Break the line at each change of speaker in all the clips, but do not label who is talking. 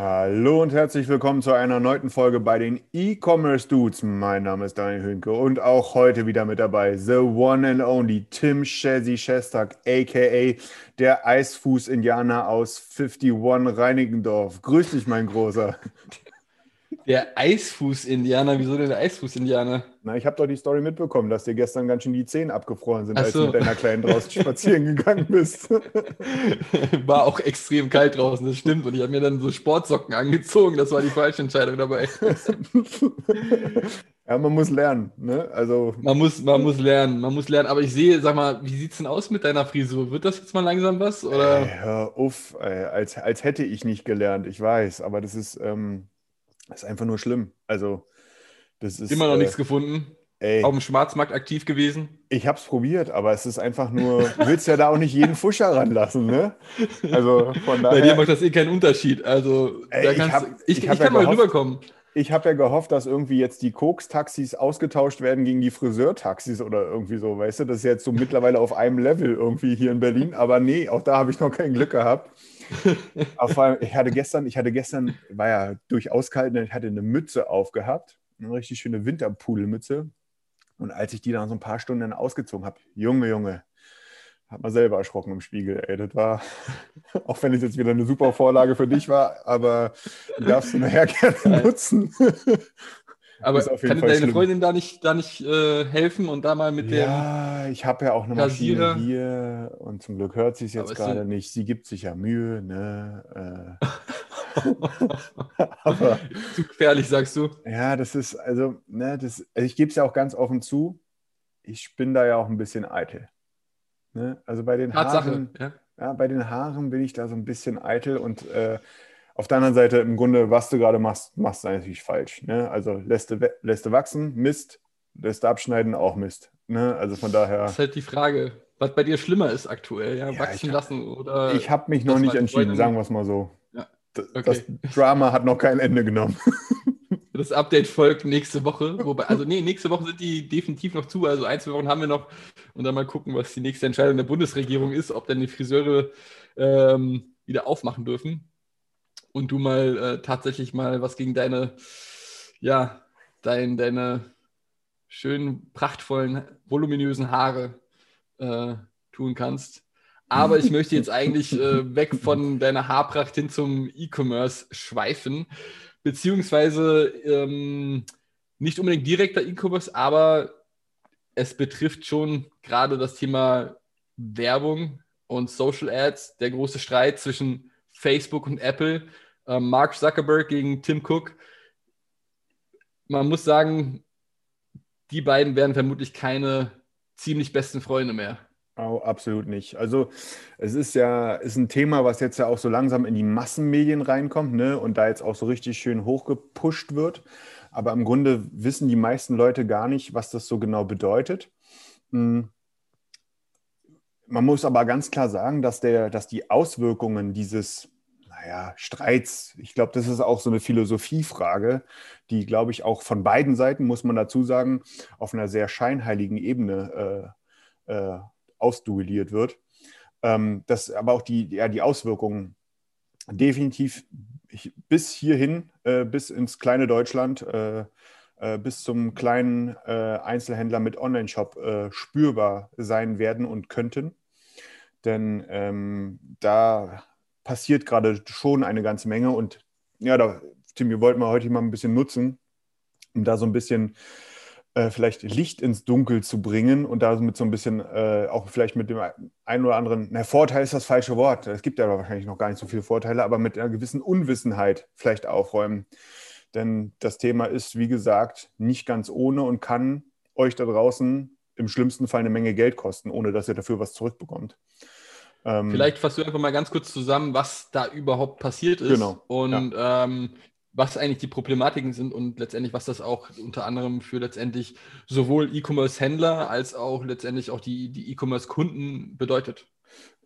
Hallo und herzlich willkommen zu einer neuen Folge bei den E-Commerce Dudes. Mein Name ist Daniel Hünke und auch heute wieder mit dabei the one and only Tim Shazzy Shestag, aka der Eisfuß-Indianer aus 51 Reinickendorf. Grüß dich, mein Großer.
Der Eisfuß-Indianer, wieso denn der Eisfuß-Indianer?
Na, ich habe doch die Story mitbekommen, dass dir gestern ganz schön die Zehen abgefroren sind,
Ach
als
so.
du mit deiner Kleinen draußen spazieren gegangen bist.
War auch extrem kalt draußen, das stimmt. Und ich habe mir dann so Sportsocken angezogen. Das war die falsche Entscheidung dabei.
ja, man muss lernen. Ne? Also,
Man muss, man muss lernen, man muss lernen. Aber ich sehe, sag mal, wie sieht's denn aus mit deiner Frisur? Wird das jetzt mal langsam was? Oder?
Ey, hör auf, ey, als, als hätte ich nicht gelernt, ich weiß, aber das ist, ähm, das ist einfach nur schlimm. Also, das ist.
Immer noch
äh,
nichts gefunden.
Ey,
Auf dem Schwarzmarkt aktiv gewesen.
ich hab's probiert, aber es ist einfach nur, du willst ja da auch nicht jeden Fuscher ranlassen, ne? Also von
Bei dir
daher,
macht das eh keinen Unterschied. Also,
Ey,
da
ich
kannst,
hab-
ich,
ich
ich,
hab
kann
ja
mal
gehofft-
rüberkommen.
ich habe ja gehofft, dass irgendwie jetzt die Koks-Taxis ausgetauscht werden gegen die Friseurtaxis oder irgendwie so, weißt du? Das ist jetzt so mittlerweile auf einem Level irgendwie hier in Berlin, aber nee, auch da habe ich noch kein Glück gehabt. Aber vor allem, ich hatte gestern, ich hatte gestern, war ja durchaus kalt, und ich hatte eine Mütze aufgehabt, eine richtig schöne Winterpudelmütze. Und als ich die dann so ein paar Stunden ausgezogen habe, Junge, Junge, hat man selber erschrocken im Spiegel. Ey, das war, auch wenn es jetzt wieder eine super Vorlage für dich war, aber die darfst du nachher gerne nutzen.
Aber
ist auf jeden
kann deine
schlimm.
Freundin da nicht, da nicht äh, helfen und da mal mit dem.
Ja, ich habe ja auch eine Maschine
Rasierer.
hier und zum Glück hört sie es jetzt gerade nicht. Sie gibt sich ja Mühe, ne? Äh, aber
Zu gefährlich, sagst du?
ja, das ist, also, ne, das, ich gebe es ja auch ganz offen zu, ich bin da ja auch ein bisschen eitel. Ne? Also bei den
Tatsache.
Haaren,
Ja.
ja, bei den Haaren bin ich da so ein bisschen eitel und äh, auf der anderen Seite im Grunde, was du gerade machst, machst du natürlich falsch. Ne? Also lässt du, lässt du wachsen, Mist, lässt du abschneiden, auch Mist. Ne? Also von daher.
Das ist halt die Frage, was bei dir schlimmer ist aktuell, ja,
Ja,
wachsen
ich-
lassen oder.
Ich habe mich noch nicht entschieden,
Freundin-
sagen wir es mal so.
Ja,
Das,
okay.
das Drama hat noch kein Ende genommen.
Das Update folgt nächste Woche. Wobei, also nee, nächste Woche sind die definitiv noch zu. Also ein, zwei Wochen haben wir noch. Und dann mal gucken, was die nächste Entscheidung der Bundesregierung ist, ob dann die Friseure ähm, wieder aufmachen dürfen. Und du mal äh, tatsächlich mal was gegen deine, ja, dein, deine schönen, prachtvollen, voluminösen Haare äh, tun kannst. Aber ich möchte jetzt eigentlich äh, weg von deiner Haarpracht hin zum E-Commerce schweifen beziehungsweise ähm, nicht unbedingt direkter E-Commerce, aber es betrifft schon gerade das Thema Werbung und Social Ads, der große Streit zwischen Facebook und Apple, Mark Zuckerberg gegen Tim Cook. Man muss sagen, die beiden werden vermutlich keine ziemlich besten Freunde mehr.
Oh, absolut nicht. Also es ist ja ist ein Thema, was jetzt ja auch so langsam in die Massenmedien reinkommt, ne? Und da jetzt auch so richtig schön hochgepusht wird. Aber im Grunde wissen die meisten Leute gar nicht, was das so genau bedeutet. Hm. Man muss aber ganz klar sagen, dass, der, dass die Auswirkungen dieses, naja, Streits, ich glaube, das ist auch so eine Philosophiefrage, die, glaube ich, auch von beiden Seiten, muss man dazu sagen, auf einer sehr scheinheiligen Ebene äh, äh, ausduelliert wird. Ähm, dass aber auch die, ja, die Auswirkungen definitiv bis hierhin, äh, bis ins kleine Deutschland, äh, äh, bis zum kleinen äh, Einzelhändler mit Online-Shop spürbar sein werden und könnten. Denn ähm, da passiert gerade schon eine ganze Menge und ja, da, Tim, wir wollten wir heute mal ein bisschen nutzen, um da so ein bisschen äh, vielleicht Licht ins Dunkel zu bringen und da mit so ein bisschen äh, auch vielleicht mit dem einen oder anderen, na, Vorteil ist das falsche Wort, es gibt ja wahrscheinlich noch gar nicht so viele Vorteile, aber mit einer gewissen Unwissenheit vielleicht aufräumen. Denn das Thema ist, wie gesagt, nicht ganz ohne und kann euch da draußen im schlimmsten Fall eine Menge Geld kosten, ohne dass ihr dafür was zurückbekommt.
Ähm, Vielleicht fasst du einfach mal ganz kurz zusammen, was da überhaupt passiert ist
genau,
und ja. ähm, was eigentlich die Problematiken sind und letztendlich, was das auch unter anderem für letztendlich sowohl E-Commerce-Händler als auch letztendlich auch die, die E-Commerce-Kunden bedeutet.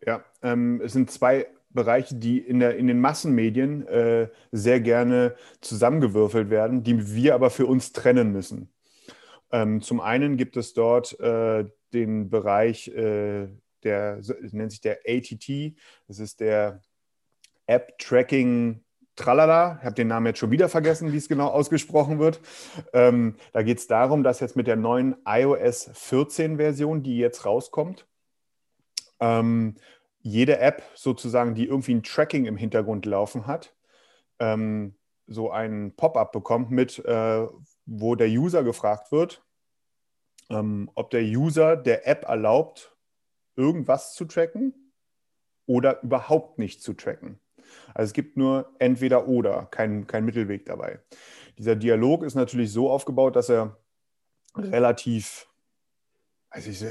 Ja, ähm, es sind zwei Bereiche, die in, der, in den Massenmedien äh, sehr gerne zusammengewürfelt werden, die wir aber für uns trennen müssen. Ähm, zum einen gibt es dort äh, den Bereich, äh, der nennt sich der ATT, das ist der App Tracking Tralala, ich habe den Namen jetzt schon wieder vergessen, wie es genau ausgesprochen wird. Ähm, da geht es darum, dass jetzt mit der neuen iOS 14 Version, die jetzt rauskommt, ähm, jede App sozusagen, die irgendwie ein Tracking im Hintergrund laufen hat, ähm, so ein Pop-up bekommt mit, äh, wo der User gefragt wird, ähm, ob der User der App erlaubt, irgendwas zu tracken oder überhaupt nicht zu tracken. Also es gibt nur entweder oder, kein, kein Mittelweg dabei. Dieser Dialog ist natürlich so aufgebaut, dass er relativ, also ich,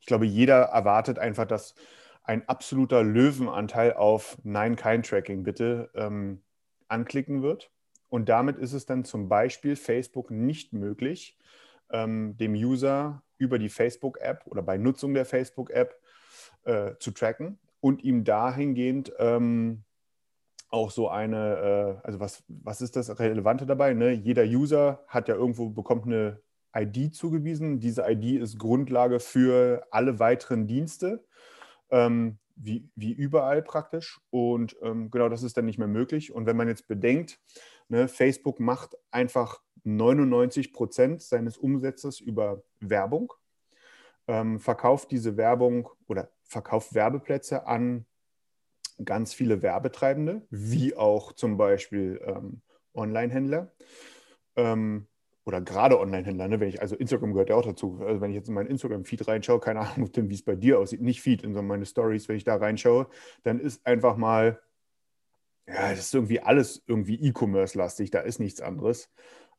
ich glaube, jeder erwartet einfach, dass ein absoluter Löwenanteil auf Nein, kein Tracking bitte ähm, anklicken wird. Und damit ist es dann zum Beispiel Facebook nicht möglich, ähm, dem User über die Facebook-App oder bei Nutzung der Facebook-App äh, zu tracken und ihm dahingehend ähm, auch so eine, äh, also was, was ist das Relevante dabei? Ne? Jeder User hat ja irgendwo, bekommt eine ID zugewiesen. Diese ID ist Grundlage für alle weiteren Dienste ähm, wie, wie überall praktisch. Und ähm, genau das ist dann nicht mehr möglich. Und wenn man jetzt bedenkt, ne, Facebook macht einfach 99 Prozent seines Umsatzes über Werbung, ähm, verkauft diese Werbung oder verkauft Werbeplätze an ganz viele Werbetreibende, wie auch zum Beispiel ähm, Online-Händler. Ähm, oder gerade Online-Händler, ne? wenn ich, also Instagram gehört ja auch dazu. Also wenn ich jetzt in meinen Instagram-Feed reinschaue, keine Ahnung, wie es bei dir aussieht, nicht Feed, sondern meine Stories, wenn ich da reinschaue, dann ist einfach mal, ja, das ist irgendwie alles irgendwie E-Commerce-lastig, da ist nichts anderes.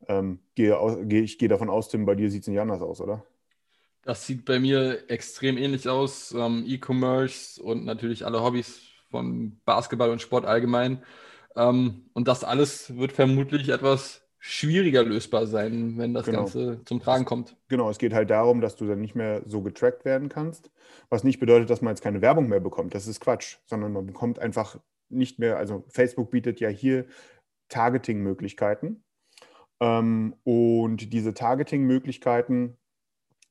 Ähm, gehe, gehe, ich gehe davon aus, Tim, bei dir sieht es nicht anders aus, oder?
Das sieht bei mir extrem ähnlich aus. Ähm, E-Commerce und natürlich alle Hobbys von Basketball und Sport allgemein. Ähm, und das alles wird vermutlich etwas schwieriger lösbar sein, wenn das genau. Ganze zum Tragen kommt.
Genau, es geht halt darum, dass du dann nicht mehr so getrackt werden kannst, was nicht bedeutet, dass man jetzt keine Werbung mehr bekommt. Das ist Quatsch, sondern man bekommt einfach nicht mehr, also Facebook bietet ja hier Targeting-Möglichkeiten. Ähm, und diese Targeting-Möglichkeiten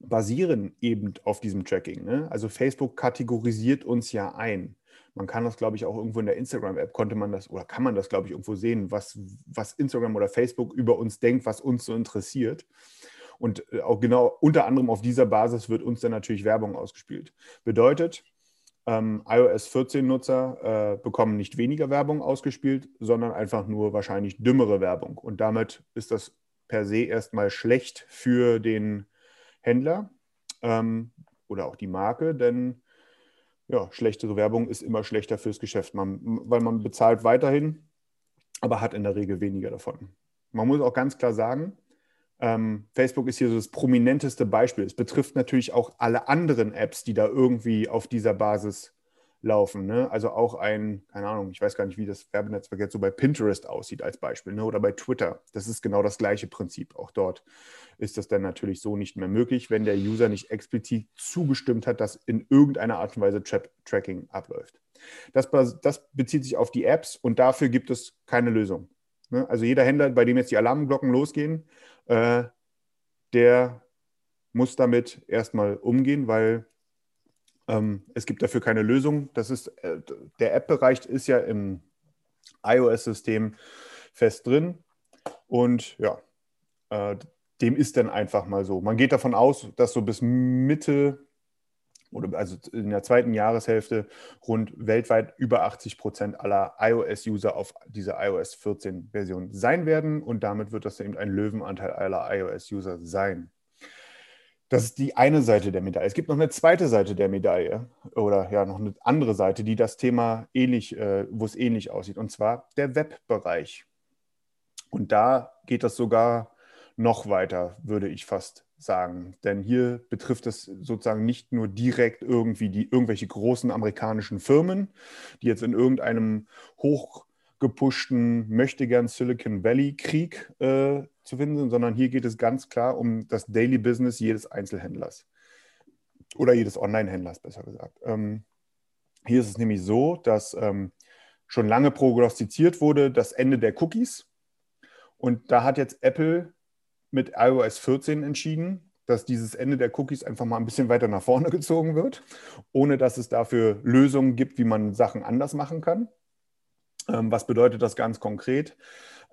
basieren eben auf diesem Tracking. Ne? Also Facebook kategorisiert uns ja ein. Man kann das, glaube ich, auch irgendwo in der Instagram-App, konnte man das oder kann man das, glaube ich, irgendwo sehen, was, was Instagram oder Facebook über uns denkt, was uns so interessiert. Und äh, auch genau unter anderem auf dieser Basis wird uns dann natürlich Werbung ausgespielt. Bedeutet, ähm, iOS 14-Nutzer äh, bekommen nicht weniger Werbung ausgespielt, sondern einfach nur wahrscheinlich dümmere Werbung. Und damit ist das per se erstmal schlecht für den Händler ähm, oder auch die Marke, denn ja, schlechtere Werbung ist immer schlechter fürs Geschäft, man, weil man bezahlt weiterhin, aber hat in der Regel weniger davon. Man muss auch ganz klar sagen, ähm, Facebook ist hier so das prominenteste Beispiel. Es betrifft natürlich auch alle anderen Apps, die da irgendwie auf dieser Basis laufen. Ne? Also auch ein, keine Ahnung, ich weiß gar nicht, wie das Werbenetzwerk jetzt so bei Pinterest aussieht als Beispiel ne? oder bei Twitter. Das ist genau das gleiche Prinzip. Auch dort ist das dann natürlich so nicht mehr möglich, wenn der User nicht explizit zugestimmt hat, dass in irgendeiner Art und Weise Tra Tracking abläuft. Das, das, bezieht sich auf die Apps und dafür gibt es keine Lösung. Ne? Also jeder Händler, bei dem jetzt die Alarmglocken losgehen, äh, der muss damit erstmal umgehen, weil es gibt dafür keine Lösung. Das ist, äh, der App-Bereich ist ja im iOS-System fest drin. Und ja, äh, dem ist dann einfach mal so. Man geht davon aus, dass so bis Mitte oder also in der zweiten Jahreshälfte rund weltweit über 80 Prozent aller iOS-User auf dieser iOS 14-Version sein werden. Und damit wird das eben ein Löwenanteil aller iOS-User sein. Das ist die eine Seite der Medaille. Es gibt noch eine zweite Seite der Medaille oder ja noch eine andere Seite, die das Thema ähnlich, äh, wo es ähnlich aussieht, und zwar der Webbereich. Und da geht das sogar noch weiter, würde ich fast sagen. Denn hier betrifft es sozusagen nicht nur direkt irgendwie die irgendwelche großen amerikanischen Firmen, die jetzt in irgendeinem hochgepushten, möchte gern Silicon Valley Krieg äh, zu finden sind, sondern hier geht es ganz klar um das Daily Business jedes Einzelhändlers oder jedes Online-Händlers, besser gesagt. Ähm, hier ist es nämlich so, dass ähm, schon lange prognostiziert wurde, das Ende der Cookies. Und da hat jetzt Apple mit iOS 14 entschieden, dass dieses Ende der Cookies einfach mal ein bisschen weiter nach vorne gezogen wird, ohne dass es dafür Lösungen gibt, wie man Sachen anders machen kann. Ähm, was bedeutet das ganz konkret?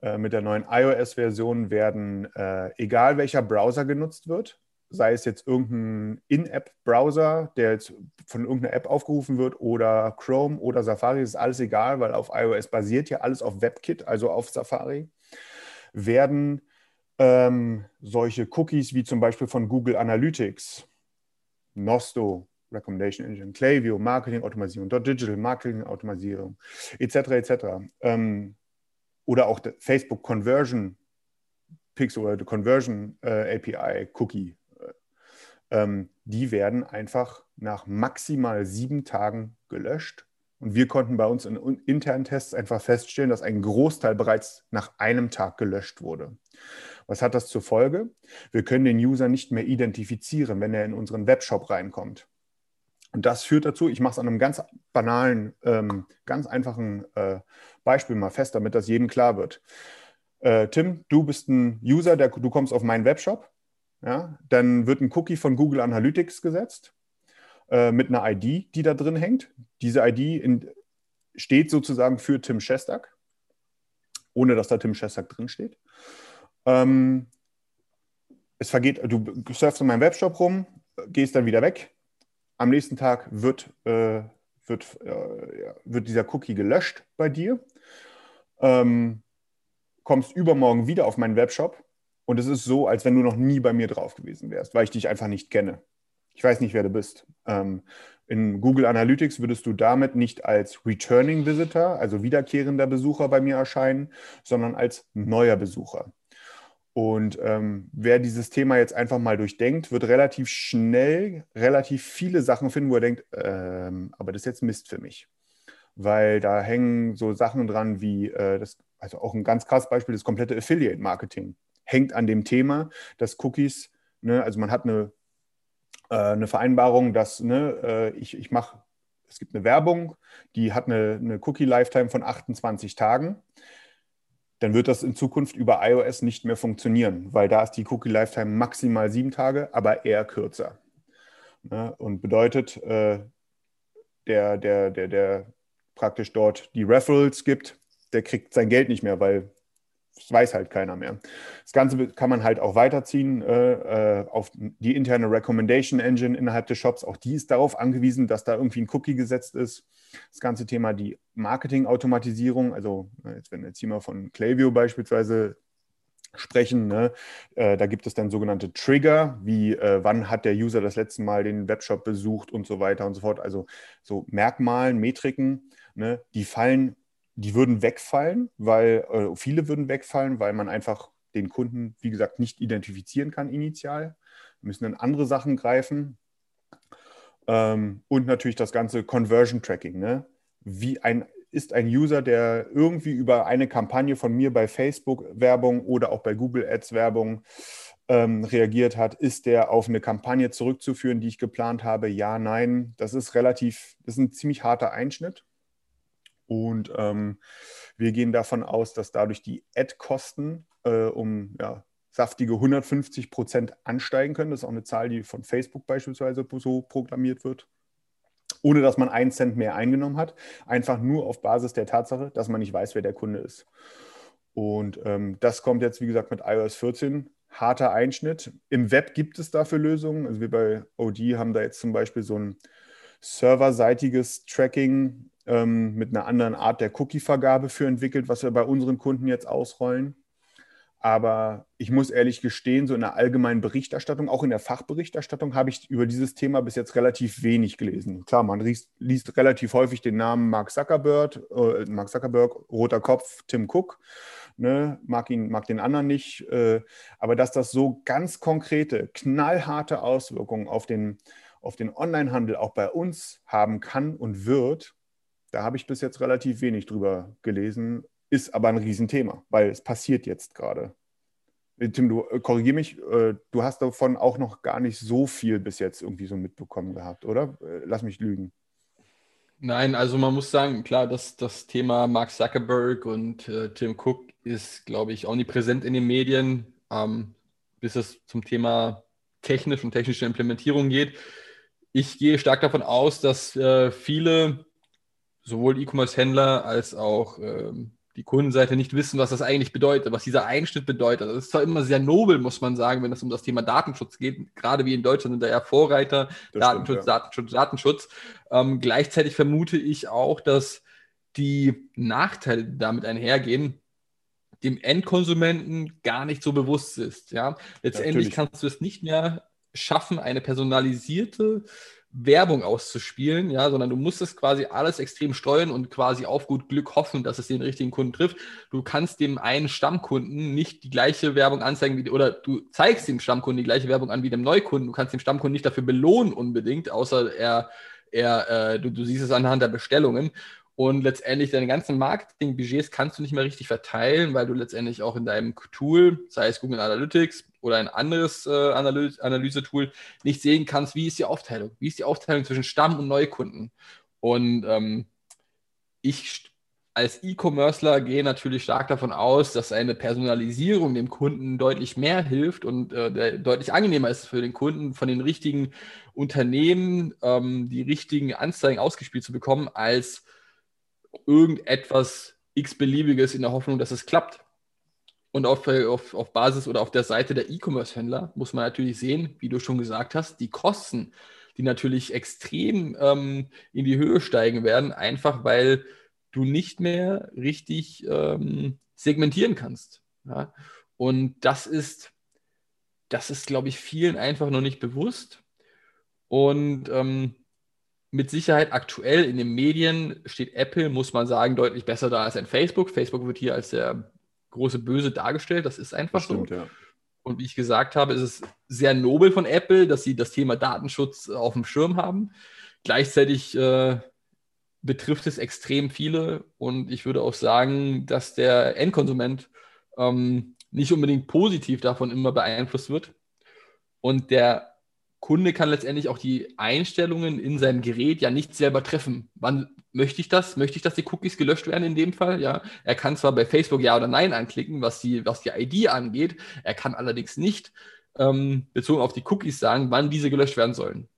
Äh, mit der neuen iOS-Version werden, äh, egal welcher Browser genutzt wird, sei es jetzt irgendein In-App-Browser, der jetzt von irgendeiner App aufgerufen wird, oder Chrome oder Safari, ist alles egal, weil auf iOS basiert ja alles auf WebKit, also auf Safari, werden ähm, solche Cookies wie zum Beispiel von Google Analytics, Nosto, Recommendation Engine, Klaviyo, Marketing-Automatisierung, Digital Marketing-Automatisierung, etc., etc. Ähm, oder auch Facebook Conversion Pixel oder Conversion äh, API Cookie, äh, ähm, die werden einfach nach maximal sieben Tagen gelöscht. Und wir konnten bei uns in internen Tests einfach feststellen, dass ein Großteil bereits nach einem Tag gelöscht wurde. Was hat das zur Folge? Wir können den User nicht mehr identifizieren, wenn er in unseren Webshop reinkommt. Und das führt dazu, ich mache es an einem ganz banalen, ähm, ganz einfachen äh, Beispiel mal fest, damit das jedem klar wird. Äh, Tim, du bist ein User, der, du kommst auf meinen Webshop. Ja, dann wird ein Cookie von Google Analytics gesetzt äh, mit einer ID, die da drin hängt. Diese ID in, steht sozusagen für Tim Shestak, ohne dass da Tim Shestak drin steht. Ähm, es vergeht, du surfst in meinem Webshop rum, gehst dann wieder weg. Am nächsten Tag wird, äh, wird, äh, wird dieser Cookie gelöscht bei dir. Ähm, kommst übermorgen wieder auf meinen Webshop und es ist so, als wenn du noch nie bei mir drauf gewesen wärst, weil ich dich einfach nicht kenne. Ich weiß nicht, wer du bist. Ähm, in Google Analytics würdest du damit nicht als Returning Visitor, also wiederkehrender Besucher bei mir erscheinen, sondern als neuer Besucher. Und ähm, wer dieses Thema jetzt einfach mal durchdenkt, wird relativ schnell relativ viele Sachen finden, wo er denkt, ähm, aber das ist jetzt Mist für mich. Weil da hängen so Sachen dran wie, äh, das, also auch ein ganz krasses Beispiel, das komplette Affiliate-Marketing hängt an dem Thema, dass Cookies, ne, also man hat eine, äh, eine Vereinbarung, dass ne, äh, ich, ich mache, es gibt eine Werbung, die hat eine, eine Cookie-Lifetime von 28 Tagen dann wird das in Zukunft über iOS nicht mehr funktionieren, weil da ist die Cookie Lifetime maximal sieben Tage, aber eher kürzer. Ne? Und bedeutet, äh, der, der, der, der praktisch dort die Referrals gibt, der kriegt sein Geld nicht mehr, weil das weiß halt keiner mehr. Das Ganze kann man halt auch weiterziehen äh, äh, auf die interne Recommendation Engine innerhalb des Shops. Auch die ist darauf angewiesen, dass da irgendwie ein Cookie gesetzt ist. Das ganze Thema die Marketing-Automatisierung, also jetzt, wenn wir jetzt hier mal von Klaviyo beispielsweise sprechen. Ne? Äh, da gibt es dann sogenannte Trigger, wie äh, wann hat der User das letzte Mal den Webshop besucht und so weiter und so fort. Also so Merkmalen, Metriken, ne? die fallen die würden wegfallen, weil äh, viele würden wegfallen, weil man einfach den Kunden, wie gesagt, nicht identifizieren kann initial. Wir müssen dann andere Sachen greifen. Ähm, und natürlich das ganze Conversion Tracking. Ne? Wie ein, ist ein User, der irgendwie über eine Kampagne von mir bei Facebook Werbung oder auch bei Google Ads Werbung ähm, reagiert hat, ist der auf eine Kampagne zurückzuführen, die ich geplant habe? Ja, nein. Das ist relativ, das ist ein ziemlich harter Einschnitt. Und ähm, wir gehen davon aus, dass dadurch die Ad-Kosten äh, um ja, saftige 150 Prozent ansteigen können. Das ist auch eine Zahl, die von Facebook beispielsweise so proklamiert wird. Ohne dass man einen Cent mehr eingenommen hat. Einfach nur auf Basis der Tatsache, dass man nicht weiß, wer der Kunde ist. Und ähm, das kommt jetzt, wie gesagt, mit iOS 14. Harter Einschnitt. Im Web gibt es dafür Lösungen. Also wir bei OD haben da jetzt zum Beispiel so ein serverseitiges Tracking ähm, mit einer anderen Art der Cookie-Vergabe für entwickelt, was wir bei unseren Kunden jetzt ausrollen. Aber ich muss ehrlich gestehen, so in der allgemeinen Berichterstattung, auch in der Fachberichterstattung, habe ich über dieses Thema bis jetzt relativ wenig gelesen. Klar, man liest, liest relativ häufig den Namen Mark Zuckerberg, äh, Mark Zuckerberg, roter Kopf, Tim Cook. ne, mag, ihn, mag den anderen nicht, äh, aber dass das so ganz konkrete, knallharte Auswirkungen auf den, auf den Onlinehandel auch bei uns haben kann und wird, da habe ich bis jetzt relativ wenig drüber gelesen, ist aber ein Riesenthema, weil es passiert jetzt gerade. Äh, Tim, du äh, korrigier mich, äh, du hast davon auch noch gar nicht so viel bis jetzt irgendwie so mitbekommen gehabt, oder? Lass mich lügen.
Nein, also man muss sagen, klar, dass das Thema Mark Zuckerberg und äh, Tim Cook ist, glaube ich, omnipräsent in den Medien, ähm, bis es zum Thema technisch und technische Implementierung geht. Ich gehe stark davon aus, dass äh, viele, sowohl E-Commerce-Händler als auch ähm, die Kundenseite nicht wissen, was das eigentlich bedeutet, was dieser Einschnitt bedeutet. Das ist zwar immer sehr nobel, muss man sagen, wenn es um das Thema Datenschutz geht. Gerade wie in Deutschland sind da ja Vorreiter, das Datenschutz, stimmt, ja. Datenschutz, Datenschutz. Ähm, gleichzeitig vermute ich auch, dass die Nachteile, die damit einhergehen, dem Endkonsumenten gar nicht so bewusst ist. Ja? Letztendlich ja, kannst du es nicht mehr schaffen, eine personalisierte Werbung auszuspielen, ja, sondern du musst es quasi alles extrem steuern und quasi auf gut Glück hoffen, dass es den richtigen Kunden trifft. Du kannst dem einen Stammkunden nicht die gleiche Werbung anzeigen wie, oder du zeigst dem Stammkunden die gleiche Werbung an wie dem Neukunden. Du kannst dem Stammkunden nicht dafür belohnen unbedingt, außer er, er äh, du, du siehst es anhand der Bestellungen. Und letztendlich deine ganzen Marketingbudgets kannst du nicht mehr richtig verteilen, weil du letztendlich auch in deinem Tool, sei es Google Analytics oder ein anderes äh, Analyse Analysetool, nicht sehen kannst, wie ist die Aufteilung? Wie ist die Aufteilung zwischen Stamm- und Neukunden? Und ähm, ich als E-Commercer gehe natürlich stark davon aus, dass eine Personalisierung dem Kunden deutlich mehr hilft und äh, deutlich angenehmer ist für den Kunden, von den richtigen Unternehmen ähm, die richtigen Anzeigen ausgespielt zu bekommen, als irgendetwas x-beliebiges in der Hoffnung, dass es klappt. Und auf, auf, auf Basis oder auf der Seite der E-Commerce-Händler muss man natürlich sehen, wie du schon gesagt hast, die Kosten, die natürlich extrem ähm, in die Höhe steigen werden, einfach weil du nicht mehr richtig ähm, segmentieren kannst. Ja? Und das ist, das ist, glaube ich, vielen einfach noch nicht bewusst. Und ähm, mit Sicherheit aktuell in den Medien steht Apple, muss man sagen, deutlich besser da als ein Facebook. Facebook wird hier als der große Böse dargestellt. Das ist einfach das stimmt, so. Ja. Und wie ich gesagt habe, ist es sehr nobel von Apple, dass sie das Thema Datenschutz auf dem Schirm haben. Gleichzeitig äh, betrifft es extrem viele und ich würde auch sagen, dass der Endkonsument ähm, nicht unbedingt positiv davon immer beeinflusst wird. Und der Kunde kann letztendlich auch die Einstellungen in seinem Gerät ja nicht selber treffen. Wann möchte ich das? Möchte ich, dass die Cookies gelöscht werden in dem Fall? Ja, er kann zwar bei Facebook Ja oder Nein anklicken, was die, was die ID angeht. Er kann allerdings nicht ähm, bezogen auf die Cookies sagen, wann diese gelöscht werden sollen.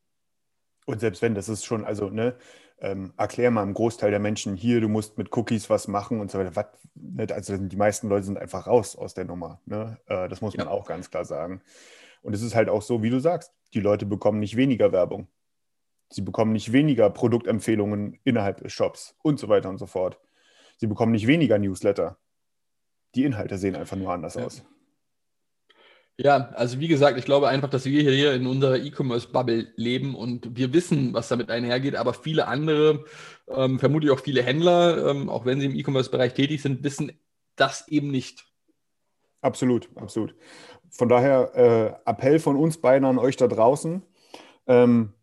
Und selbst wenn, das ist schon, also, ne, ähm, erklär mal einem Großteil der Menschen hier, du musst mit Cookies was machen und so weiter. Was, ne, also die meisten Leute sind einfach raus aus der Nummer. Ne? Äh, das muss man ja. auch ganz klar sagen. Und es ist halt auch so, wie du sagst, die Leute bekommen nicht weniger Werbung. Sie bekommen nicht weniger Produktempfehlungen innerhalb des Shops und so weiter und so fort. Sie bekommen nicht weniger Newsletter. Die Inhalte sehen einfach nur anders ja. aus.
Ja, also wie gesagt, ich glaube einfach, dass wir hier in unserer E-Commerce-Bubble leben und wir wissen, was damit einhergeht, aber viele andere, ähm, vermutlich auch viele Händler, ähm, auch wenn sie im E-Commerce-Bereich tätig sind, wissen das eben nicht.
Absolut, absolut. Von daher äh, Appell von uns beiden an euch da draußen. Ähm,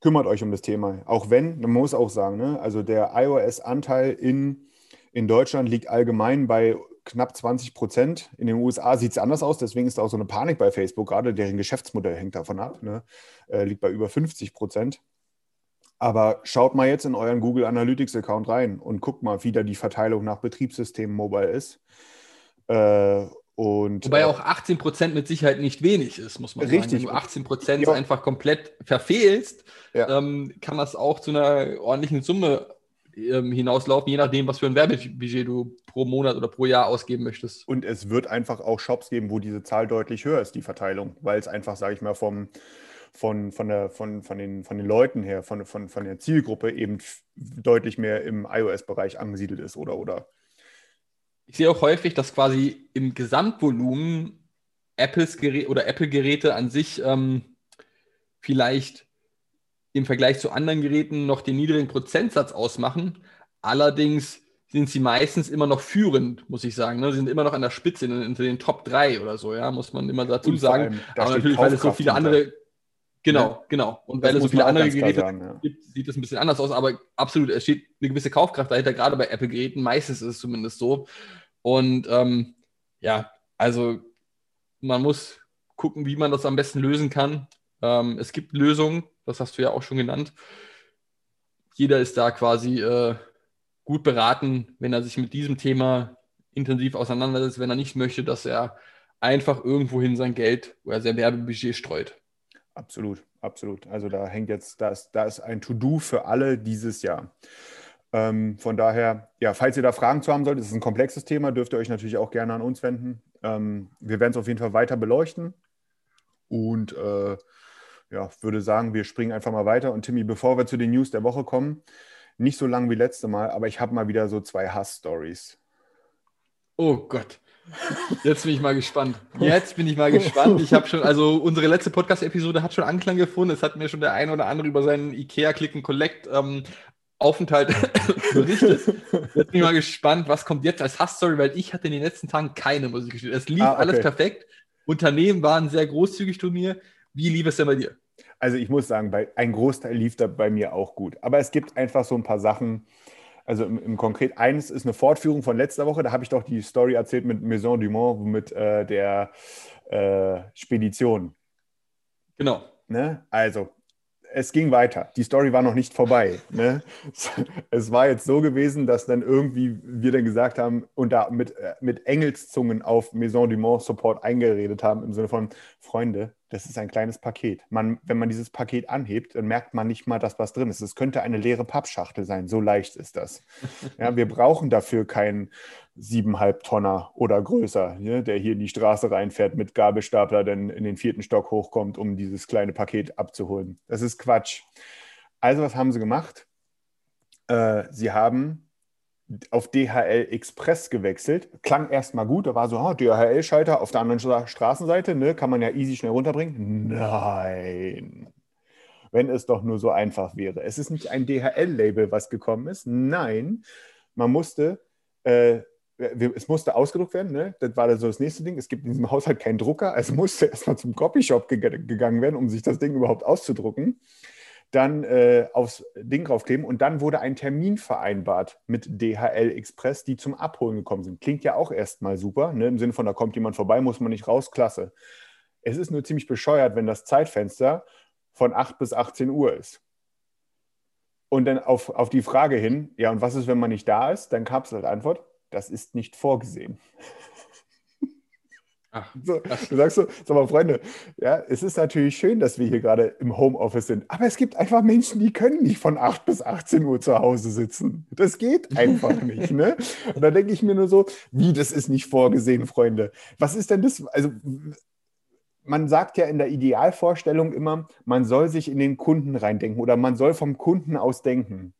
kümmert euch um das Thema. Auch wenn, man muss auch sagen, ne, also der iOS-Anteil in, in Deutschland liegt allgemein bei knapp 20 Prozent. In den USA sieht es anders aus, deswegen ist da auch so eine Panik bei Facebook, gerade deren Geschäftsmodell hängt davon ab, ne, äh, liegt bei über 50 Prozent. Aber schaut mal jetzt in euren Google Analytics Account rein und guckt mal, wie da die Verteilung nach Betriebssystemen mobile ist. Äh, und,
Wobei äh, auch 18 Prozent mit Sicherheit nicht wenig ist, muss man richtig. sagen. Wenn du 18 Prozent ja. einfach komplett verfehlst, ja. ähm, kann das auch zu einer ordentlichen Summe ähm, hinauslaufen, je nachdem, was für ein Werbebudget du pro Monat oder pro Jahr ausgeben möchtest.
Und es wird einfach auch Shops geben, wo diese Zahl deutlich höher ist, die Verteilung, weil es einfach, sage ich mal, vom, von, von, der, von, von, den, von den Leuten her, von, von, von der Zielgruppe eben deutlich mehr im iOS-Bereich angesiedelt ist oder, oder
ich sehe auch häufig, dass quasi im Gesamtvolumen Apples Gerät oder Apple-Geräte an sich ähm, vielleicht im Vergleich zu anderen Geräten noch den niedrigen Prozentsatz ausmachen. Allerdings sind sie meistens immer noch führend, muss ich sagen. Ne? Sie sind immer noch an der Spitze, in, in den Top 3 oder so, ja, muss man immer dazu sagen.
allem,
Aber natürlich, weil es so viele andere. Genau,
Ja.
genau. Und
Das
weil es so viele andere Geräte
sagen, ja.
gibt, sieht das ein bisschen anders aus. Aber absolut, es steht eine gewisse Kaufkraft dahinter, gerade bei Apple-Geräten. Meistens ist es zumindest so. Und ähm, ja, also man muss gucken, wie man das am besten lösen kann. Ähm, es gibt Lösungen, das hast du ja auch schon genannt. Jeder ist da quasi äh, gut beraten, wenn er sich mit diesem Thema intensiv auseinandersetzt, wenn er nicht möchte, dass er einfach irgendwohin sein Geld oder sein Werbebudget streut.
Absolut, absolut. Also da hängt jetzt, da ist, da ist ein To-Do für alle dieses Jahr. Ähm, von daher, ja, falls ihr da Fragen zu haben solltet, ist ein komplexes Thema, dürft ihr euch natürlich auch gerne an uns wenden. Ähm, wir werden es auf jeden Fall weiter beleuchten. Und äh, ja, würde sagen, wir springen einfach mal weiter. Und Timmy, bevor wir zu den News der Woche kommen, nicht so lang wie letzte Mal, aber ich habe mal wieder so zwei Hass-Stories.
Oh Gott. Jetzt bin ich mal gespannt. Jetzt bin ich mal gespannt. Ich habe schon, also unsere letzte Podcast-Episode hat schon Anklang gefunden. Es hat mir schon der eine oder andere über seinen IKEA Click and Collect ähm, Aufenthalt berichtet. Jetzt bin ich mal gespannt, was kommt jetzt als Hassstory, weil ich hatte in den letzten Tagen keine Musik gespielt. Es lief
Ah, okay.
alles perfekt. Unternehmen waren sehr großzügig zu mir. Wie lief es denn bei dir?
Also ich muss sagen, bei, ein Großteil lief da bei mir auch gut. Aber es gibt einfach so ein paar Sachen. Also im, im Konkret, eines ist eine Fortführung von letzter Woche. Da habe ich doch die Story erzählt mit Maison Dumont, mit äh, der äh, Spedition.
Genau.
Ne? Also, es ging weiter. Die Story war noch nicht vorbei. Ne? Es war jetzt so gewesen, dass dann irgendwie wir dann gesagt haben und da mit, äh, mit Engelszungen auf Maison Dumont Support eingeredet haben, im Sinne von, Freunde, das ist ein kleines Paket. Man, wenn man dieses Paket anhebt, dann merkt man nicht mal, dass was drin ist. Es könnte eine leere Pappschachtel sein. So leicht ist das. Ja, wir brauchen dafür keinen siebeneinhalb Tonner oder größer, ne, der hier in die Straße reinfährt mit Gabelstapler, dann in den vierten Stock hochkommt, um dieses kleine Paket abzuholen. Das ist Quatsch. Also, was haben sie gemacht? Äh, sie haben auf DHL Express gewechselt. Klang erstmal gut, da war so, oh, DHL-Schalter auf der anderen Stra- Straßenseite, ne, kann man ja easy schnell runterbringen. Nein. Wenn es doch nur so einfach wäre. Es ist nicht ein DHL-Label, was gekommen ist. Nein, man musste, äh, es musste ausgedruckt werden. Ne? Das war dann so das nächste Ding. Es gibt in diesem Haushalt keinen Drucker, also musste erstmal zum Copyshop ge gegangen werden, um sich das Ding überhaupt auszudrucken dann äh, aufs Ding draufkleben und dann wurde ein Termin vereinbart mit DHL Express, die zum Abholen gekommen sind. Klingt ja auch erstmal super, ne? im Sinne von, da kommt jemand vorbei, muss man nicht raus, klasse. Es ist nur ziemlich bescheuert, wenn das Zeitfenster von 8 bis 18 Uhr ist. Und dann auf, auf die Frage hin, ja, und was ist, wenn man nicht da ist? Dann gab es halt Antwort, das ist nicht vorgesehen.
Ach,
So, du sagst so, sag mal, Freunde, ja, es ist natürlich schön, dass wir hier gerade im Homeoffice sind, aber es gibt einfach Menschen, die können nicht von 8 bis 18 Uhr zu Hause sitzen. Das geht einfach nicht, ne? Und da denke ich mir nur so, wie, das ist nicht vorgesehen, Freunde. Was ist denn das? Also, man sagt ja in der Idealvorstellung immer, man soll sich in den Kunden reindenken oder man soll vom Kunden aus denken.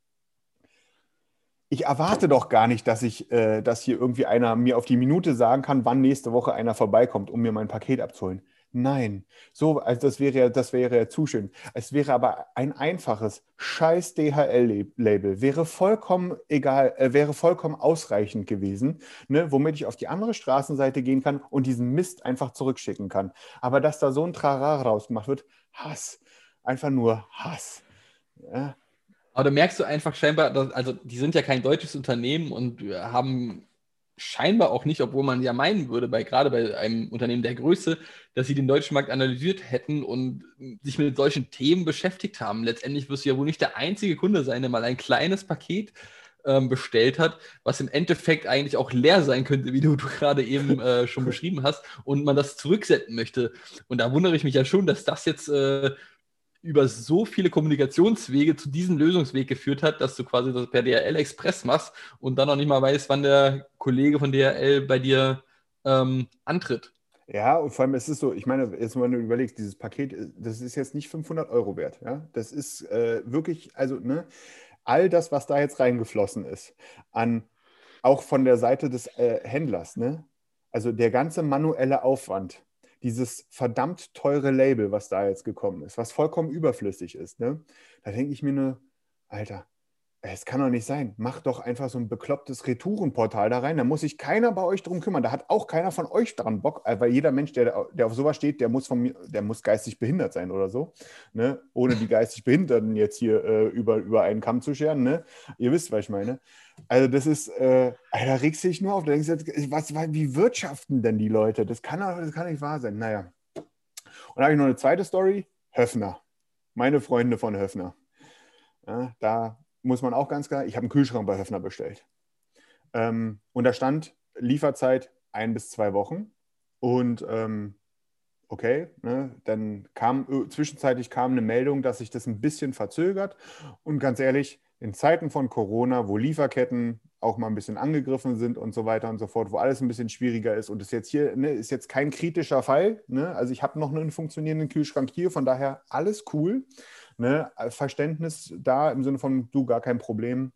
Ich erwarte doch gar nicht, dass ich, äh, dass hier irgendwie einer mir auf die Minute sagen kann, wann nächste Woche einer vorbeikommt, um mir mein Paket abzuholen. Nein, so, also das wäre ja, das wäre ja zu schön. Es wäre aber ein einfaches scheiß DHL-Label, wäre vollkommen egal, äh, wäre vollkommen ausreichend gewesen, ne, womit ich auf die andere Straßenseite gehen kann und diesen Mist einfach zurückschicken kann. Aber dass da so ein Trara rausgemacht wird, Hass. Einfach nur Hass. Ja,
Aber da merkst du einfach scheinbar, dass, also die sind ja kein deutsches Unternehmen und haben scheinbar auch nicht, obwohl man ja meinen würde, bei, gerade bei einem Unternehmen der Größe, dass sie den deutschen Markt analysiert hätten und sich mit solchen Themen beschäftigt haben. Letztendlich wirst du ja wohl nicht der einzige Kunde sein, der mal ein kleines Paket ähm, bestellt hat, was im Endeffekt eigentlich auch leer sein könnte, wie du, du gerade eben äh, schon beschrieben hast, und man das zurücksenden möchte. Und da wundere ich mich ja schon, dass das jetzt äh, über so viele Kommunikationswege zu diesem Lösungsweg geführt hat, dass du quasi das per DHL Express machst und dann noch nicht mal weißt, wann der Kollege von DHL bei dir ähm, antritt.
Ja, und vor allem es ist so, ich meine, jetzt wenn du überlegst, dieses Paket, äh, das ist jetzt nicht 500 Euro wert. Ja? Das ist äh, wirklich, also ne, all das, was da jetzt reingeflossen ist, an auch von der Seite des äh, Händlers, ne? also der ganze manuelle Aufwand, dieses verdammt teure Label, was da jetzt gekommen ist, was vollkommen überflüssig ist, ne? da denke ich mir nur, Alter, es kann doch nicht sein. Macht doch einfach so ein beklopptes Retourenportal da rein. Da muss sich keiner bei euch drum kümmern. Da hat auch keiner von euch dran Bock, äh, weil jeder Mensch, der, der auf sowas steht, der muss von der muss geistig behindert sein oder so. Ne? Ohne die geistig Behinderten jetzt hier äh, über, über einen Kamm zu scheren. Ne? Ihr wisst, was ich meine. Also, das ist, äh, da regst du dich nur auf. Da denkst du, was, wie wirtschaften denn die Leute? Das kann, das kann nicht wahr sein. Naja. Und da habe ich noch eine zweite Story. Höfner. Meine Freunde von Höfner. Ja, da muss man auch ganz klar, ich habe einen Kühlschrank bei Höfner bestellt. Ähm, und da stand Lieferzeit ein bis zwei Wochen. Und ähm, okay, ne, dann kam äh, zwischenzeitlich kam eine Meldung, dass sich das ein bisschen verzögert. Und ganz ehrlich, in Zeiten von Corona, wo Lieferketten auch mal ein bisschen angegriffen sind und so weiter und so fort, wo alles ein bisschen schwieriger ist und es jetzt hier ne, ist jetzt kein kritischer Fall. Ne? Also ich habe noch einen funktionierenden Kühlschrank hier, von daher alles cool. Ne? Verständnis da im Sinne von du gar kein Problem.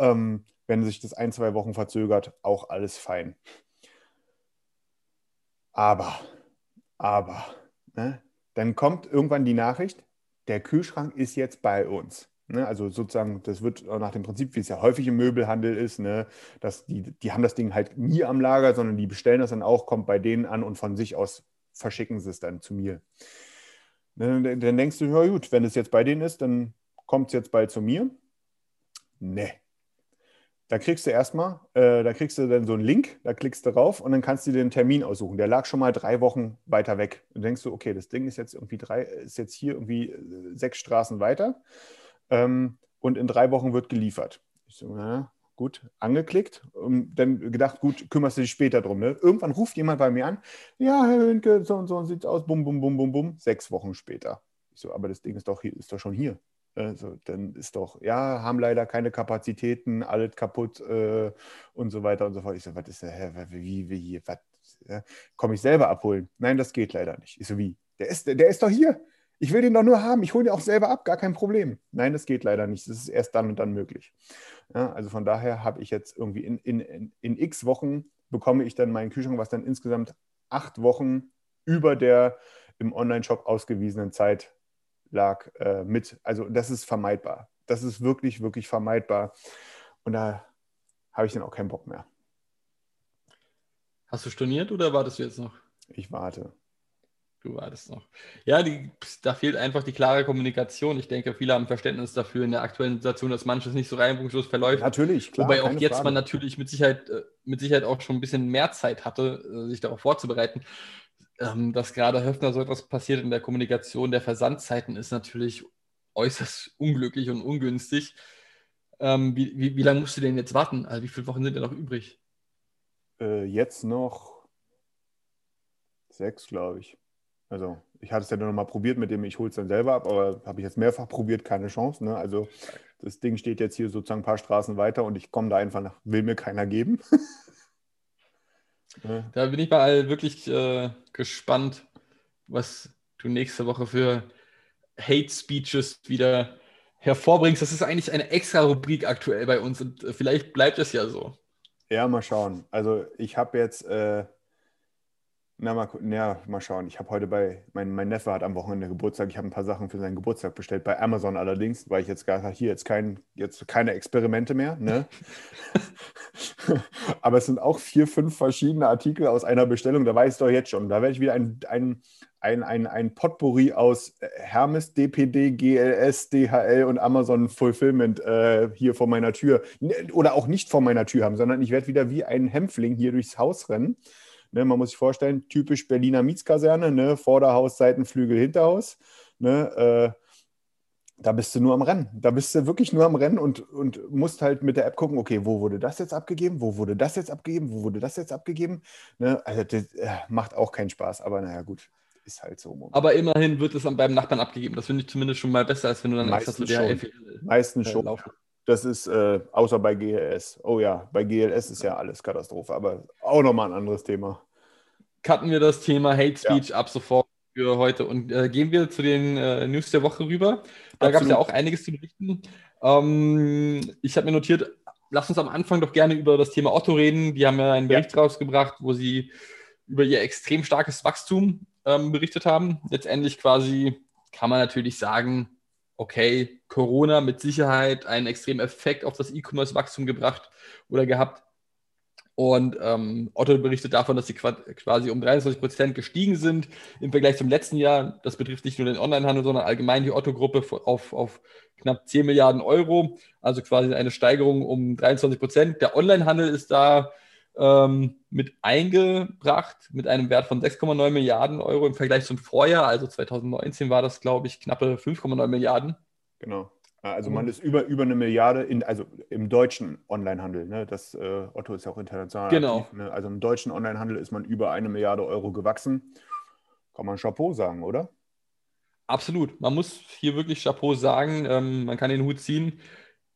Ähm, wenn sich das ein, zwei Wochen verzögert, auch alles fein. Aber, aber, ne? dann kommt irgendwann die Nachricht, der Kühlschrank ist jetzt bei uns. Ne, also sozusagen, das wird nach dem Prinzip, wie es ja häufig im Möbelhandel ist, ne, dass die, die haben das Ding halt nie am Lager, sondern die bestellen das dann auch, kommt bei denen an und von sich aus verschicken sie es dann zu mir. Ne, dann denkst du, ja gut, wenn es jetzt bei denen ist, dann kommt es jetzt bald zu mir. Ne. Da kriegst du erstmal, äh, da kriegst du dann so einen Link, da klickst du drauf und dann kannst du dir den Termin aussuchen. Der lag schon mal drei Wochen weiter weg. Dann denkst du, okay, das Ding ist jetzt irgendwie drei, ist jetzt hier irgendwie äh, sechs Straßen weiter ähm, und in drei Wochen wird geliefert. Ich so, na, gut, angeklickt, und dann gedacht, gut, kümmerst du dich später drum. Ne? Irgendwann ruft jemand bei mir an, ja, Herr Hönke, so und so sieht es aus, bum, bum, bum, bum, bum, sechs Wochen später. Ich so, aber das Ding ist doch, hier, ist doch schon hier. Also, dann ist doch, ja, haben leider keine Kapazitäten, alles kaputt äh, und so weiter und so fort. Ich so, was ist der, wie, wie, was, ja, komme ich selber abholen? Nein, das geht leider nicht. Ich so, wie? Der ist, der ist doch hier. Ich will den doch nur haben. Ich hole den auch selber ab, gar kein Problem. Nein, das geht leider nicht. Das ist erst dann und dann möglich. Ja, also von daher habe ich jetzt irgendwie in, in, in, in x Wochen bekomme ich dann meinen Kühlschrank, was dann insgesamt acht Wochen über der im Online-Shop ausgewiesenen Zeit lag, äh, mit. Also das ist vermeidbar. Das ist wirklich, wirklich vermeidbar. Und da habe ich dann auch keinen Bock mehr.
Hast du storniert oder wartest du jetzt noch?
Ich warte.
Du wartest noch. Ja, die, da fehlt einfach die klare Kommunikation. Ich denke, viele haben Verständnis dafür in der aktuellen Situation, dass manches nicht so reibungslos verläuft.
Natürlich,
klar. Wobei auch jetzt Frage. man natürlich mit Sicherheit, äh, mit Sicherheit auch schon ein bisschen mehr Zeit hatte, äh, sich darauf vorzubereiten. Ähm, dass gerade Höfner so etwas passiert in der Kommunikation der Versandzeiten ist natürlich äußerst unglücklich und ungünstig. Ähm, wie, wie, wie lange musst du denn jetzt warten? Also wie viele Wochen sind denn noch übrig?
Äh, jetzt noch sechs, glaube ich. Also ich hatte es ja nur noch mal probiert mit dem, ich hole es dann selber ab, aber habe ich jetzt mehrfach probiert, keine Chance. Ne? Also das Ding steht jetzt hier sozusagen ein paar Straßen weiter und ich komme da einfach nach, will mir keiner geben.
Da bin ich mal wirklich äh, gespannt, was du nächste Woche für Hate Speeches wieder hervorbringst. Das ist eigentlich eine extra Rubrik aktuell bei uns und äh, vielleicht bleibt es ja so.
Ja, mal schauen. Also ich habe jetzt äh, na, mal, ja, mal schauen. Ich habe heute bei, mein, mein Neffe hat am Wochenende Geburtstag. Ich habe ein paar Sachen für seinen Geburtstag bestellt, bei Amazon allerdings, weil ich jetzt gar hier jetzt, kein, jetzt keine Experimente mehr. Ne? Aber es sind auch vier, fünf verschiedene Artikel aus einer Bestellung, da weiß ich doch jetzt schon. Da werde ich wieder ein, ein, ein, ein, ein Potpourri aus Hermes, DPD, GLS, DHL und Amazon Fulfillment äh, hier vor meiner Tür oder auch nicht vor meiner Tür haben, sondern ich werde wieder wie ein Hämpfling hier durchs Haus rennen Ne, man muss sich vorstellen, typisch Berliner Mietskaserne, ne, Vorderhaus, Seitenflügel, Hinterhaus. Ne, äh, da bist du nur am Rennen. Da bist du wirklich nur am Rennen und, und musst halt mit der App gucken, okay, wo wurde das jetzt abgegeben, wo wurde das jetzt abgegeben, wo wurde das jetzt abgegeben. Ne? Also das äh, macht auch keinen Spaß, aber naja, gut, ist halt so.
Moment. Aber immerhin wird es beim Nachbarn abgegeben. Das finde ich zumindest schon mal besser, als wenn du dann
Meistens extra zu schon. Meistens äh, schon. Laufen. Das ist äh, außer bei GLS. Oh ja, bei GLS ist ja alles Katastrophe, aber auch nochmal ein anderes Thema.
Cutten wir das Thema Hate Speech ja. ab sofort für heute und äh, gehen wir zu den äh, News der Woche rüber. Da gab es ja auch einiges zu berichten. Ähm, ich habe mir notiert, lass uns am Anfang doch gerne über das Thema Otto reden. Die haben ja einen Bericht ja. rausgebracht, wo sie über ihr extrem starkes Wachstum ähm, berichtet haben. Letztendlich quasi kann man natürlich sagen, okay, Corona mit Sicherheit einen extremen Effekt auf das E-Commerce-Wachstum gebracht oder gehabt. Und ähm, Otto berichtet davon, dass sie quasi um 23 Prozent gestiegen sind im Vergleich zum letzten Jahr. Das betrifft nicht nur den Onlinehandel, sondern allgemein die Otto-Gruppe auf, auf knapp 10 Milliarden Euro. Also quasi eine Steigerung um 23 Prozent. Der Onlinehandel ist da ähm, mit eingebracht mit einem Wert von 6,9 Milliarden Euro im Vergleich zum Vorjahr. Also 2019 war das, glaube ich, knappe 5,9 Milliarden.
Genau. Ah, also man ist über, über eine Milliarde in, also im deutschen Onlinehandel. Ne? Das äh, Otto ist ja auch international.
Genau.
Aktiv, ne? Also im deutschen Onlinehandel ist man über eine Milliarde Euro gewachsen. Kann man Chapeau sagen, oder?
Absolut. Man muss hier wirklich Chapeau sagen. Ähm, man kann den Hut ziehen,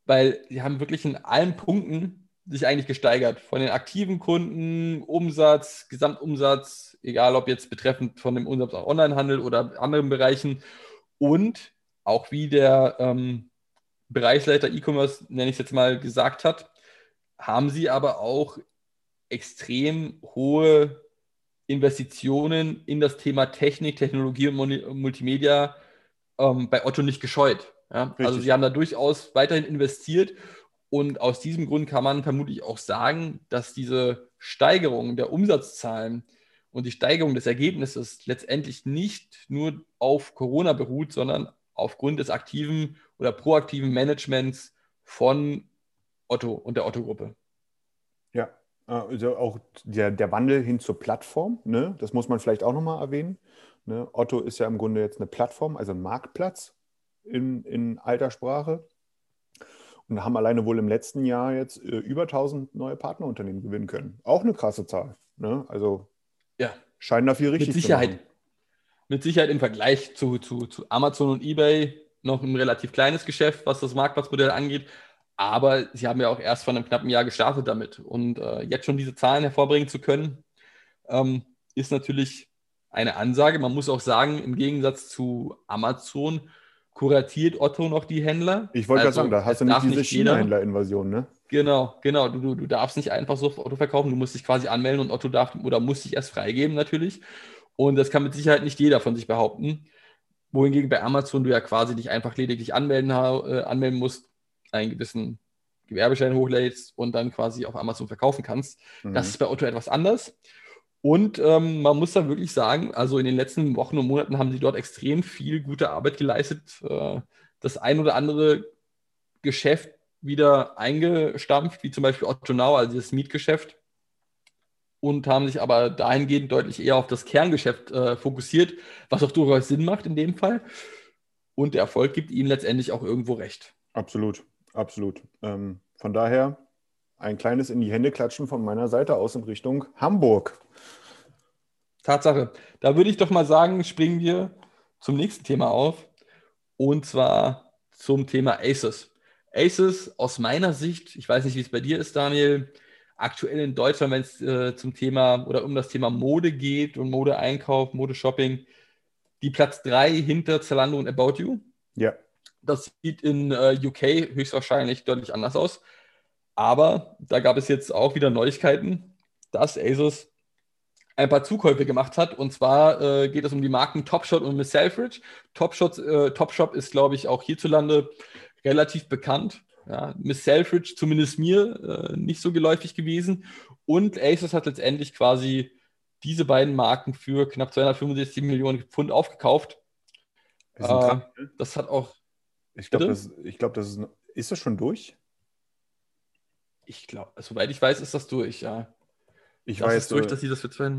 weil sie haben wirklich in allen Punkten sich eigentlich gesteigert. Von den aktiven Kunden, Umsatz, Gesamtumsatz, egal ob jetzt betreffend von dem Umsatz auch Onlinehandel oder anderen Bereichen. Und auch wie der ähm, Bereichsleiter E-Commerce, nenne ich es jetzt mal, gesagt hat, haben sie aber auch extrem hohe Investitionen in das Thema Technik, Technologie und Multimedia ähm, bei Otto nicht gescheut. Ja? Also sie haben da durchaus weiterhin investiert und aus diesem Grund kann man vermutlich auch sagen, dass diese Steigerung der Umsatzzahlen und die Steigerung des Ergebnisses letztendlich nicht nur auf Corona beruht, sondern aufgrund des aktiven oder proaktiven Managements von Otto und der Otto-Gruppe.
Ja, also auch der, der Wandel hin zur Plattform, ne? das muss man vielleicht auch nochmal erwähnen. Ne? Otto ist ja im Grunde jetzt eine Plattform, also ein Marktplatz in, in alter Sprache. Und haben alleine wohl im letzten Jahr jetzt äh, über 1000 neue Partnerunternehmen gewinnen können. Auch eine krasse Zahl. Ne? Also ja. scheinen da viel richtig
Mit Sicherheit. zu machen mit Sicherheit im Vergleich zu, zu, zu Amazon und eBay noch ein relativ kleines Geschäft, was das Marktplatzmodell angeht. Aber sie haben ja auch erst vor einem knappen Jahr gestartet damit. Und äh, jetzt schon diese Zahlen hervorbringen zu können, ähm, ist natürlich eine Ansage. Man muss auch sagen, im Gegensatz zu Amazon kuratiert Otto noch die Händler.
Ich wollte also, gerade sagen, da hast du nicht diese China-Händler-Invasion, ne?
Genau, genau. Du, du, du darfst nicht einfach so Otto verkaufen, du musst dich quasi anmelden und Otto darf oder muss sich erst freigeben natürlich. Und das kann mit Sicherheit nicht jeder von sich behaupten. Wohingegen bei Amazon du ja quasi dich einfach lediglich anmelden, äh, anmelden musst, einen gewissen Gewerbeschein hochlädst und dann quasi auf Amazon verkaufen kannst. Mhm. Das ist bei Otto etwas anders. Und ähm, man muss da wirklich sagen, also in den letzten Wochen und Monaten haben sie dort extrem viel gute Arbeit geleistet. Äh, das ein oder andere Geschäft wieder eingestampft, wie zum Beispiel Otto Now, also das Mietgeschäft und haben sich aber dahingehend deutlich eher auf das Kerngeschäft äh, fokussiert, was auch durchaus Sinn macht in dem Fall. Und der Erfolg gibt ihnen letztendlich auch irgendwo recht.
Absolut, absolut. Ähm, von daher ein kleines in die Hände klatschen von meiner Seite aus in Richtung Hamburg.
Tatsache. Da würde ich doch mal sagen, springen wir zum nächsten Thema auf. Und zwar zum Thema Aces. Aces aus meiner Sicht, ich weiß nicht, wie es bei dir ist, Daniel, aktuell in Deutschland, wenn es äh, zum Thema oder um das Thema Mode geht und Modeeinkauf, Modeshopping, die Platz 3 hinter Zalando und About You.
Ja.
Das sieht in äh, UK höchstwahrscheinlich deutlich anders aus. Aber da gab es jetzt auch wieder Neuigkeiten, dass ASUS ein paar Zukäufe gemacht hat. Und zwar äh, geht es um die Marken Topshot und Miss Selfridge. Topshot, äh, Topshop ist, glaube ich, auch hierzulande relativ bekannt. Ja, Miss Selfridge, zumindest mir, äh, nicht so geläufig gewesen. Und Asus hat letztendlich quasi diese beiden Marken für knapp 265 Millionen Pfund aufgekauft. Äh, dran, ne? Das hat auch.
Ich glaube, das, glaub, das ist. Ist das schon durch?
Ich glaube, soweit ich weiß, ist das durch, ja.
Ich das weiß.
Ist durch, dass sie das für zwei,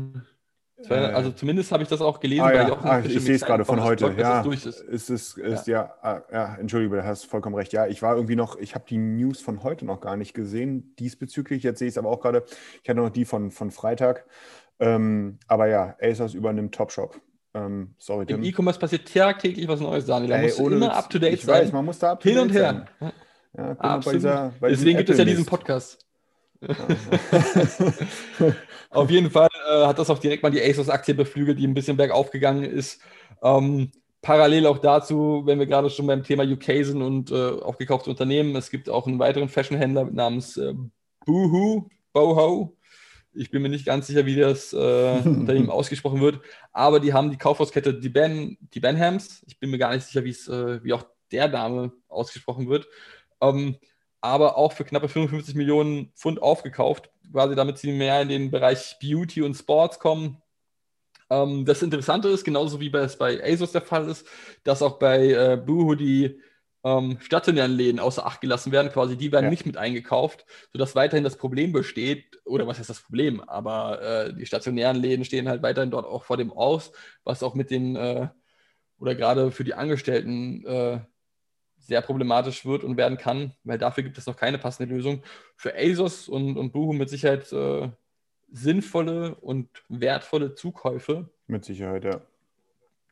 äh, also zumindest habe ich das auch gelesen. Ah,
ja. ah, ich sehe es gerade von heute. Zeug, ja, ist. Ist, ist, ist, ja. Ja, ah, ja, Entschuldige, du hast vollkommen recht. Ja, ich war irgendwie noch, ich habe die News von heute noch gar nicht gesehen diesbezüglich. Jetzt sehe ich es aber auch gerade. Ich hatte noch die von, von Freitag. Ähm, aber ja, ASOS übernimmt Topshop. Ähm, sorry,
Im E-Commerce passiert tagtäglich was Neues, Daniel. Da musst du immer up to date
sein. Weiß, man muss da up
to Hin und her.
Sein.
Ja, Absolut. Bei dieser, bei Deswegen gibt es ja diesen Podcast. Auf jeden Fall äh, hat das auch direkt mal die ASOS-Aktie beflügelt, die ein bisschen bergauf gegangen ist. Ähm, parallel auch dazu, wenn wir gerade schon beim Thema UK sind und äh, aufgekaufte Unternehmen, es gibt auch einen weiteren Fashionhändler namens äh, Boohoo, Boho. Ich bin mir nicht ganz sicher, wie das äh, Unternehmen ausgesprochen wird, aber die haben die Kaufhauskette die, ben, die Benhams. Ich bin mir gar nicht sicher, äh, wie auch der Name ausgesprochen wird. Ähm, aber auch für knappe 55 Millionen Pfund aufgekauft, quasi damit sie mehr in den Bereich Beauty und Sports kommen. Ähm, das Interessante ist, genauso wie es bei ASOS der Fall ist, dass auch bei äh, Boohoo die ähm, stationären Läden außer Acht gelassen werden, quasi die werden ja. nicht mit eingekauft, sodass weiterhin das Problem besteht, oder was heißt das Problem, aber äh, die stationären Läden stehen halt weiterhin dort auch vor dem Aus, was auch mit den, äh, oder gerade für die Angestellten äh, sehr problematisch wird und werden kann, weil dafür gibt es noch keine passende Lösung. Für ASOS und, und Boohoo mit Sicherheit äh, sinnvolle und wertvolle Zukäufe.
Mit Sicherheit, ja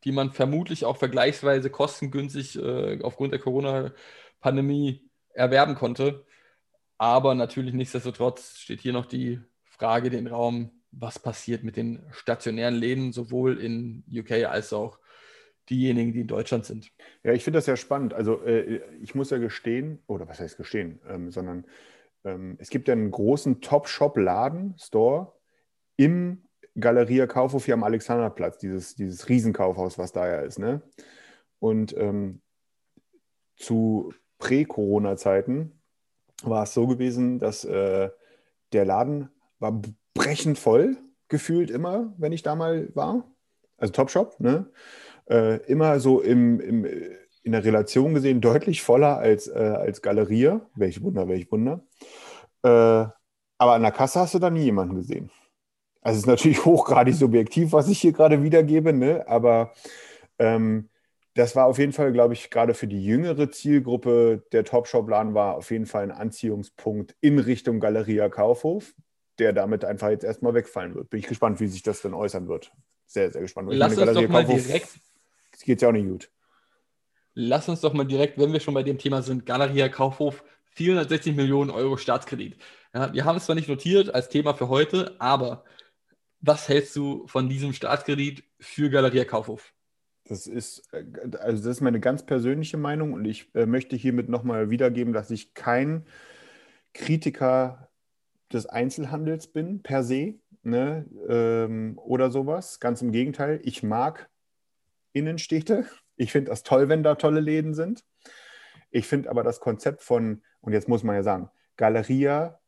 die man vermutlich auch vergleichsweise kostengünstig äh, aufgrund der Corona-Pandemie erwerben konnte. Aber natürlich nichtsdestotrotz steht hier noch die Frage den Raum, was passiert mit den stationären Läden, sowohl in UK als auch diejenigen, die in Deutschland sind.
Ja, ich finde das ja spannend. Also äh, ich muss ja gestehen, oder was heißt gestehen, ähm, sondern ähm, es gibt ja einen großen Top-Shop-Laden, Store, im Galeria Kaufhof hier am Alexanderplatz, dieses, dieses Riesenkaufhaus, was da ja ist. Ne? Und ähm, zu Prä-Corona-Zeiten war es so gewesen, dass äh, der Laden war brechend voll, gefühlt immer, wenn ich da mal war. Also Topshop, ne? Äh, immer so im, im, in der Relation gesehen deutlich voller als, äh, als Galeria. Welch Wunder, welch Wunder. Äh, aber an der Kasse hast du da nie jemanden gesehen. Also es ist natürlich hochgradig subjektiv, was ich hier gerade wiedergebe, ne? aber ähm, das war auf jeden Fall, glaube ich, gerade für die jüngere Zielgruppe der Topshop-Laden war auf jeden Fall ein Anziehungspunkt in Richtung Galeria Kaufhof, der damit einfach jetzt erstmal wegfallen wird. Bin ich gespannt, wie sich das dann äußern wird. Sehr, sehr gespannt.
Lass uns doch mal Kaufhof, direkt.
Geht ja auch nicht gut.
Lass uns doch mal direkt, wenn wir schon bei dem Thema sind, Galeria Kaufhof, 460 Millionen Euro Staatskredit. Ja, wir haben es zwar nicht notiert als Thema für heute, aber was hältst du von diesem Staatskredit für Galeria Kaufhof?
Das ist, äh, also das ist meine ganz persönliche Meinung und ich äh, möchte hiermit nochmal wiedergeben, dass ich kein Kritiker des Einzelhandels bin, per se, ne, ähm, oder sowas. Ganz im Gegenteil, ich mag Innenstädte. Ich finde das toll, wenn da tolle Läden sind. Ich finde aber das Konzept von, und jetzt muss man ja sagen, Galeria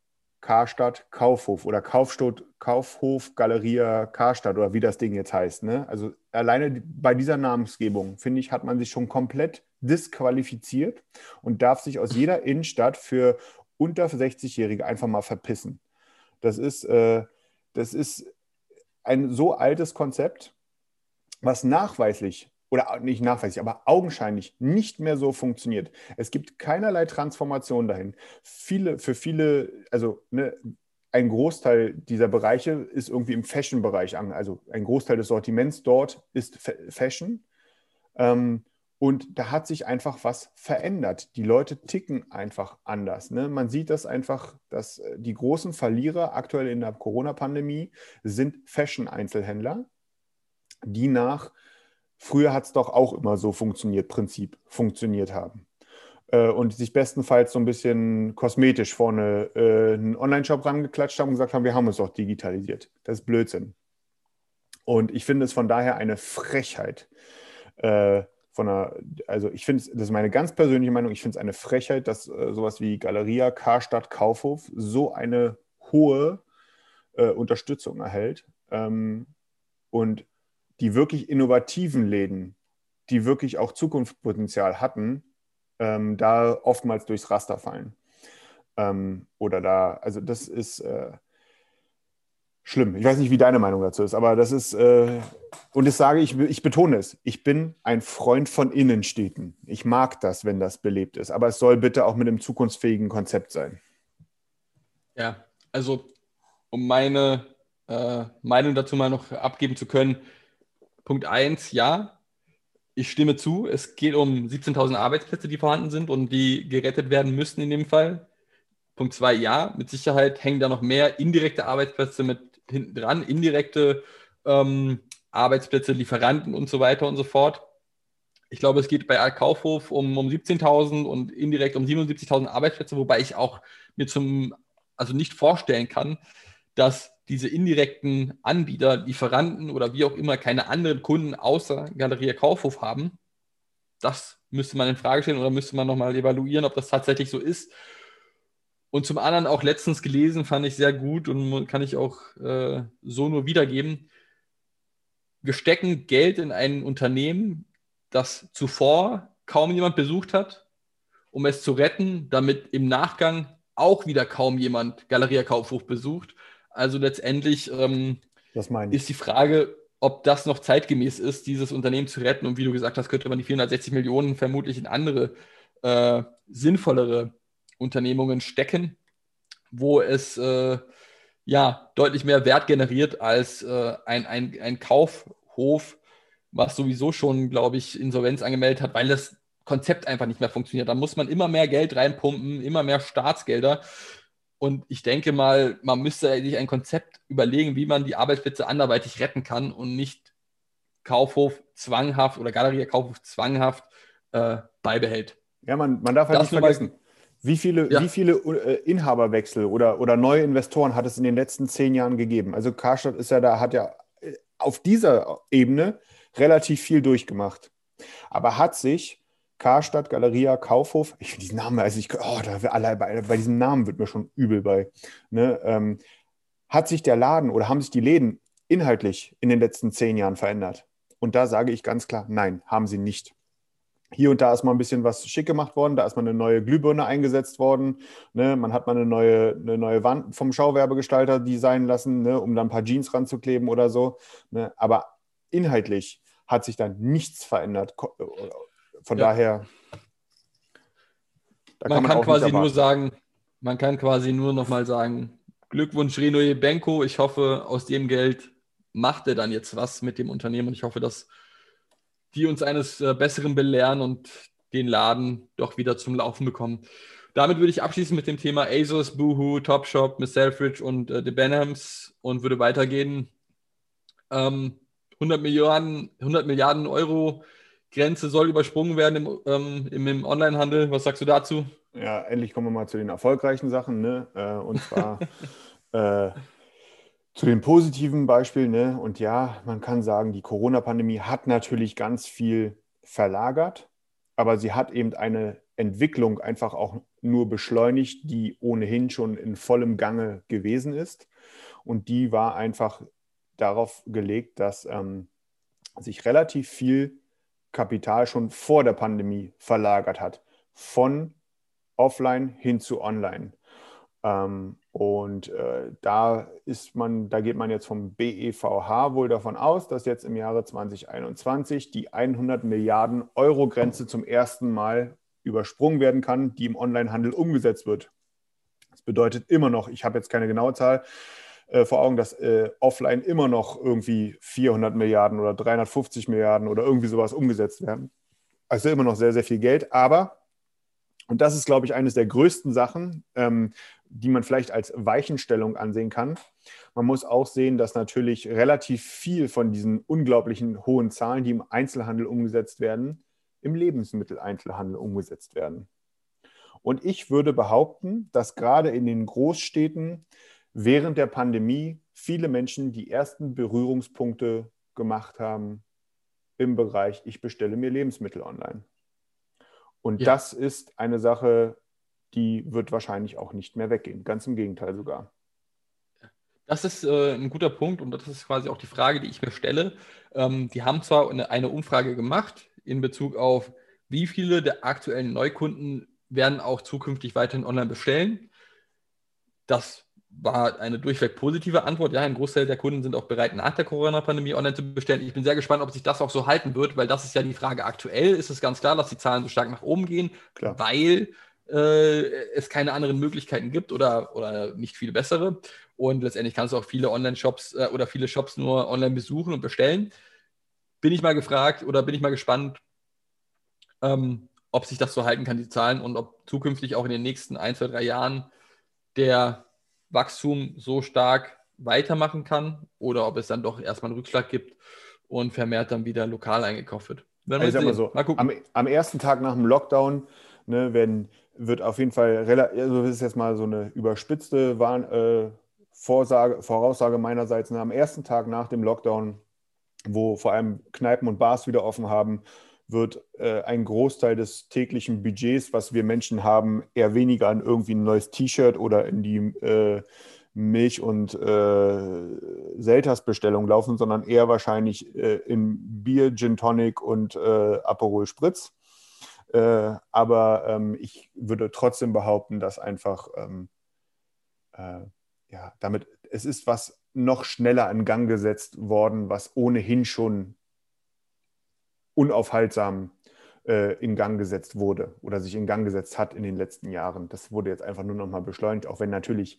Karstadt Kaufhof oder Kaufstadt, Kaufhof Galeria Karstadt oder wie das Ding jetzt heißt. Ne? Also alleine bei dieser Namensgebung, finde ich, hat man sich schon komplett disqualifiziert und darf sich aus jeder Innenstadt für unter 60-Jährige einfach mal verpissen. Das ist, äh, das ist ein so altes Konzept, was nachweislich oder nicht nachweislich, aber augenscheinlich nicht mehr so funktioniert. Es gibt keinerlei Transformation dahin. Viele, für viele, also ne, ein Großteil dieser Bereiche ist irgendwie im Fashion-Bereich an. Also ein Großteil des Sortiments dort ist Fashion. Ähm, und da hat sich einfach was verändert. Die Leute ticken einfach anders. Ne? Man sieht das einfach, dass äh, die großen Verlierer aktuell in der Corona-Pandemie sind Fashion-Einzelhändler, die nach früher hat es doch auch immer so funktioniert, Prinzip, funktioniert haben. Äh, und sich bestenfalls so ein bisschen kosmetisch vorne äh, einen Online-Shop rangeklatscht haben und gesagt haben, wir haben uns doch digitalisiert. Das ist Blödsinn. Und ich finde es von daher eine Frechheit. Äh, von einer, also ich finde, das ist meine ganz persönliche Meinung, ich finde es eine Frechheit, dass äh, sowas wie Galeria, Karstadt, Kaufhof so eine hohe äh, Unterstützung erhält. Ähm, und die wirklich innovativen Läden, die wirklich auch Zukunftspotenzial hatten, ähm, da oftmals durchs Raster fallen. Ähm, oder da, also das ist äh, schlimm. Ich weiß nicht, wie deine Meinung dazu ist, aber das ist, äh, und das sage ich, ich betone es, ich bin ein Freund von Innenstädten. Ich mag das, wenn das belebt ist, aber es soll bitte auch mit einem zukunftsfähigen Konzept sein.
Ja, also um meine äh, Meinung dazu mal noch abgeben zu können, Punkt 1, ja, ich stimme zu. Es geht um 17.000 Arbeitsplätze, die vorhanden sind und die gerettet werden müssten in dem Fall. Punkt 2, ja, mit Sicherheit hängen da noch mehr indirekte Arbeitsplätze mit hinten dran, indirekte ähm, Arbeitsplätze, Lieferanten und so weiter und so fort. Ich glaube, es geht bei Kaufhof um, um 17.000 und indirekt um 77.000 Arbeitsplätze, wobei ich auch mir zum, also nicht vorstellen kann, dass diese indirekten Anbieter, Lieferanten oder wie auch immer keine anderen Kunden außer Galeria Kaufhof haben. das müsste man in Frage stellen oder müsste man nochmal evaluieren, ob das tatsächlich so ist. Und zum anderen auch letztens gelesen, fand ich sehr gut und kann ich auch äh, so nur wiedergeben. Wir stecken Geld in ein Unternehmen, das zuvor kaum jemand besucht hat, um es zu retten, damit im Nachgang auch wieder kaum jemand Galeria Kaufhof besucht. Also letztendlich ähm, ist die Frage, ob das noch zeitgemäß ist, dieses Unternehmen zu retten. Und wie du gesagt hast, könnte man die 460 Millionen vermutlich in andere äh, sinnvollere Unternehmungen stecken, wo es äh, ja deutlich mehr Wert generiert als äh, ein, ein, ein Kaufhof, was sowieso schon, glaube ich, Insolvenz angemeldet hat, weil das Konzept einfach nicht mehr funktioniert. Da muss man immer mehr Geld reinpumpen, immer mehr Staatsgelder. Und ich denke mal, man müsste sich ein Konzept überlegen, wie man die Arbeitsplätze anderweitig retten kann und nicht Kaufhof zwanghaft oder Galerie Kaufhof zwanghaft äh, beibehält.
Ja, man, man darf halt das nicht vergessen. Wie viele, ja. wie viele äh, Inhaberwechsel oder, oder neue Investoren hat es in den letzten zehn Jahren gegeben? Also Karstadt ist ja da, hat ja äh, auf dieser Ebene relativ viel durchgemacht. Aber hat sich Karstadt, Galeria, Kaufhof, ich finde diesen Namen, also ich, oh, da alle, bei, bei, diesem Namen wird mir schon übel bei. Ne, ähm, hat sich der Laden oder haben sich die Läden inhaltlich in den letzten zehn Jahren verändert? Und da sage ich ganz klar, nein, haben sie nicht. Hier und da ist mal ein bisschen was schick gemacht worden, da ist mal eine neue Glühbirne eingesetzt worden, ne? man hat mal eine neue, eine neue Wand vom Schauwerbegestalter designen lassen, ne? um da ein paar Jeans ranzukleben oder so. Ne? Aber inhaltlich hat sich da nichts verändert. Von ja. daher.
Da man, kann, man kann quasi nur sagen, man kann quasi nur noch mal sagen, Glückwunsch Reno Benko. Ich hoffe, aus dem Geld macht er dann jetzt was mit dem Unternehmen und ich hoffe, dass die uns eines äh, Besseren belehren und den Laden doch wieder zum Laufen bekommen. Damit würde ich abschließen mit dem Thema ASOS, Boohoo, Topshop, Miss Selfridge und äh, The Benhams und würde weitergehen. Ähm, 100 Milliarden, 100 Milliarden Euro Grenze soll übersprungen werden im, ähm, im, im Onlinehandel. Was sagst du dazu?
Ja, endlich kommen wir mal zu den erfolgreichen Sachen. Ne? Äh, und zwar äh, zu den positiven Beispielen. Ne? Und ja, man kann sagen, die Corona-Pandemie hat natürlich ganz viel verlagert, aber sie hat eben eine Entwicklung einfach auch nur beschleunigt, die ohnehin schon in vollem Gange gewesen ist. Und die war einfach darauf gelegt, dass ähm, sich relativ viel Kapital schon vor der Pandemie verlagert hat, von offline hin zu online. Ähm, und äh, da ist man, da geht man jetzt vom BEVH wohl davon aus, dass jetzt im Jahre 2021 die 100 Milliarden Euro Grenze zum ersten Mal übersprungen werden kann, die im Onlinehandel umgesetzt wird. Das bedeutet immer noch, ich habe jetzt keine genaue Zahl, äh, vor Augen, dass äh, offline immer noch irgendwie 400 Milliarden oder 350 Milliarden oder irgendwie sowas umgesetzt werden. Also immer noch sehr, sehr viel Geld. Aber, und das ist, glaube ich, eines der größten Sachen, ähm, die man vielleicht als Weichenstellung ansehen kann. Man muss auch sehen, dass natürlich relativ viel von diesen unglaublichen hohen Zahlen, die im Einzelhandel umgesetzt werden, im Lebensmitteleinzelhandel umgesetzt werden. Und ich würde behaupten, dass gerade in den Großstädten während der Pandemie viele Menschen die ersten Berührungspunkte gemacht haben im Bereich, ich bestelle mir Lebensmittel online. Und ja. das ist eine Sache, die wird wahrscheinlich auch nicht mehr weggehen. Ganz im Gegenteil sogar.
Das ist äh, ein guter Punkt und das ist quasi auch die Frage, die ich mir stelle. Ähm, die haben zwar eine, eine Umfrage gemacht in Bezug auf, wie viele der aktuellen Neukunden werden auch zukünftig weiterhin online bestellen. Das war eine durchweg positive Antwort. Ja, ein Großteil der Kunden sind auch bereit, nach der Corona-Pandemie online zu bestellen. Ich bin sehr gespannt, ob sich das auch so halten wird, weil das ist ja die Frage. Aktuell ist es ganz klar, dass die Zahlen so stark nach oben gehen, klar. weil äh, es keine anderen Möglichkeiten gibt oder, oder nicht viel bessere. Und letztendlich kannst du auch viele Online-Shops äh, oder viele Shops nur online besuchen und bestellen. Bin ich mal gefragt oder bin ich mal gespannt, ähm, ob sich das so halten kann, die Zahlen, und ob zukünftig auch in den nächsten ein, zwei, drei Jahren der Wachstum so stark weitermachen kann oder ob es dann doch erstmal einen Rückschlag gibt und vermehrt dann wieder lokal eingekauft wird.
Wir also sehen. So, mal. Am, am, ersten Tag nach dem Lockdown ne, werden, wird auf jeden Fall, also das ist jetzt mal so eine überspitzte Warn, äh, Vorsage, Voraussage meinerseits, ne, am ersten Tag nach dem Lockdown, wo vor allem Kneipen und Bars wieder offen haben, wird äh, ein Großteil des täglichen Budgets, was wir Menschen haben, eher weniger an irgendwie ein neues T-Shirt oder in die äh, Milch- und äh, Selters-Bestellung laufen, sondern eher wahrscheinlich äh, in Bier, Gin Tonic und äh, Aperol Spritz. Äh, aber ähm, ich würde trotzdem behaupten, dass einfach ähm, äh, ja, damit es ist was noch schneller in Gang gesetzt worden, was ohnehin schon unaufhaltsam äh, in Gang gesetzt wurde oder sich in Gang gesetzt hat in den letzten Jahren. Das wurde jetzt einfach nur noch mal beschleunigt, auch wenn natürlich,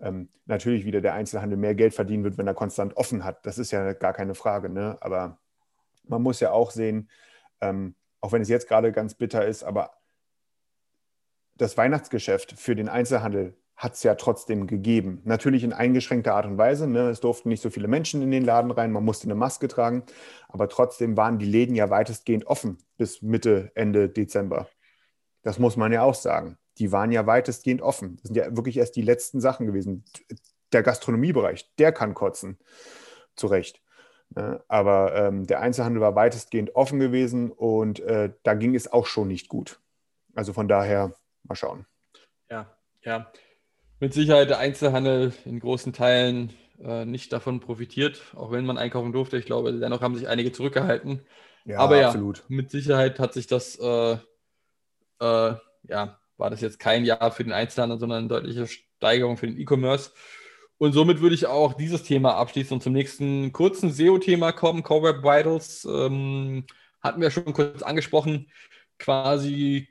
ähm, natürlich wieder der Einzelhandel mehr Geld verdienen wird, wenn er konstant offen hat. Das ist ja gar keine Frage. Ne? Aber man muss ja auch sehen, ähm, auch wenn es jetzt gerade ganz bitter ist, aber das Weihnachtsgeschäft für den Einzelhandel hat es ja trotzdem gegeben. Natürlich in eingeschränkter Art und Weise. Ne? Es durften nicht so viele Menschen in den Laden rein, man musste eine Maske tragen, aber trotzdem waren die Läden ja weitestgehend offen bis Mitte, Ende Dezember. Das muss man ja auch sagen. Die waren ja weitestgehend offen. Das sind ja wirklich erst die letzten Sachen gewesen. Der Gastronomiebereich, der kann kotzen. Zu Recht. Ne? Aber ähm, der Einzelhandel war weitestgehend offen gewesen und äh, da ging es auch schon nicht gut. Also von daher mal schauen.
Ja, ja mit Sicherheit der Einzelhandel in großen Teilen äh, nicht davon profitiert, auch wenn man einkaufen durfte. Ich glaube, dennoch haben sich einige zurückgehalten. Ja, Aber ja, absolut. mit Sicherheit hat sich das, äh, äh, ja, war das jetzt kein Jahr für den Einzelhandel, sondern eine deutliche Steigerung für den E-Commerce. Und somit würde ich auch dieses Thema abschließen und zum nächsten kurzen SEO-Thema kommen. Core Web Vitals ähm, hatten wir schon kurz angesprochen. Quasi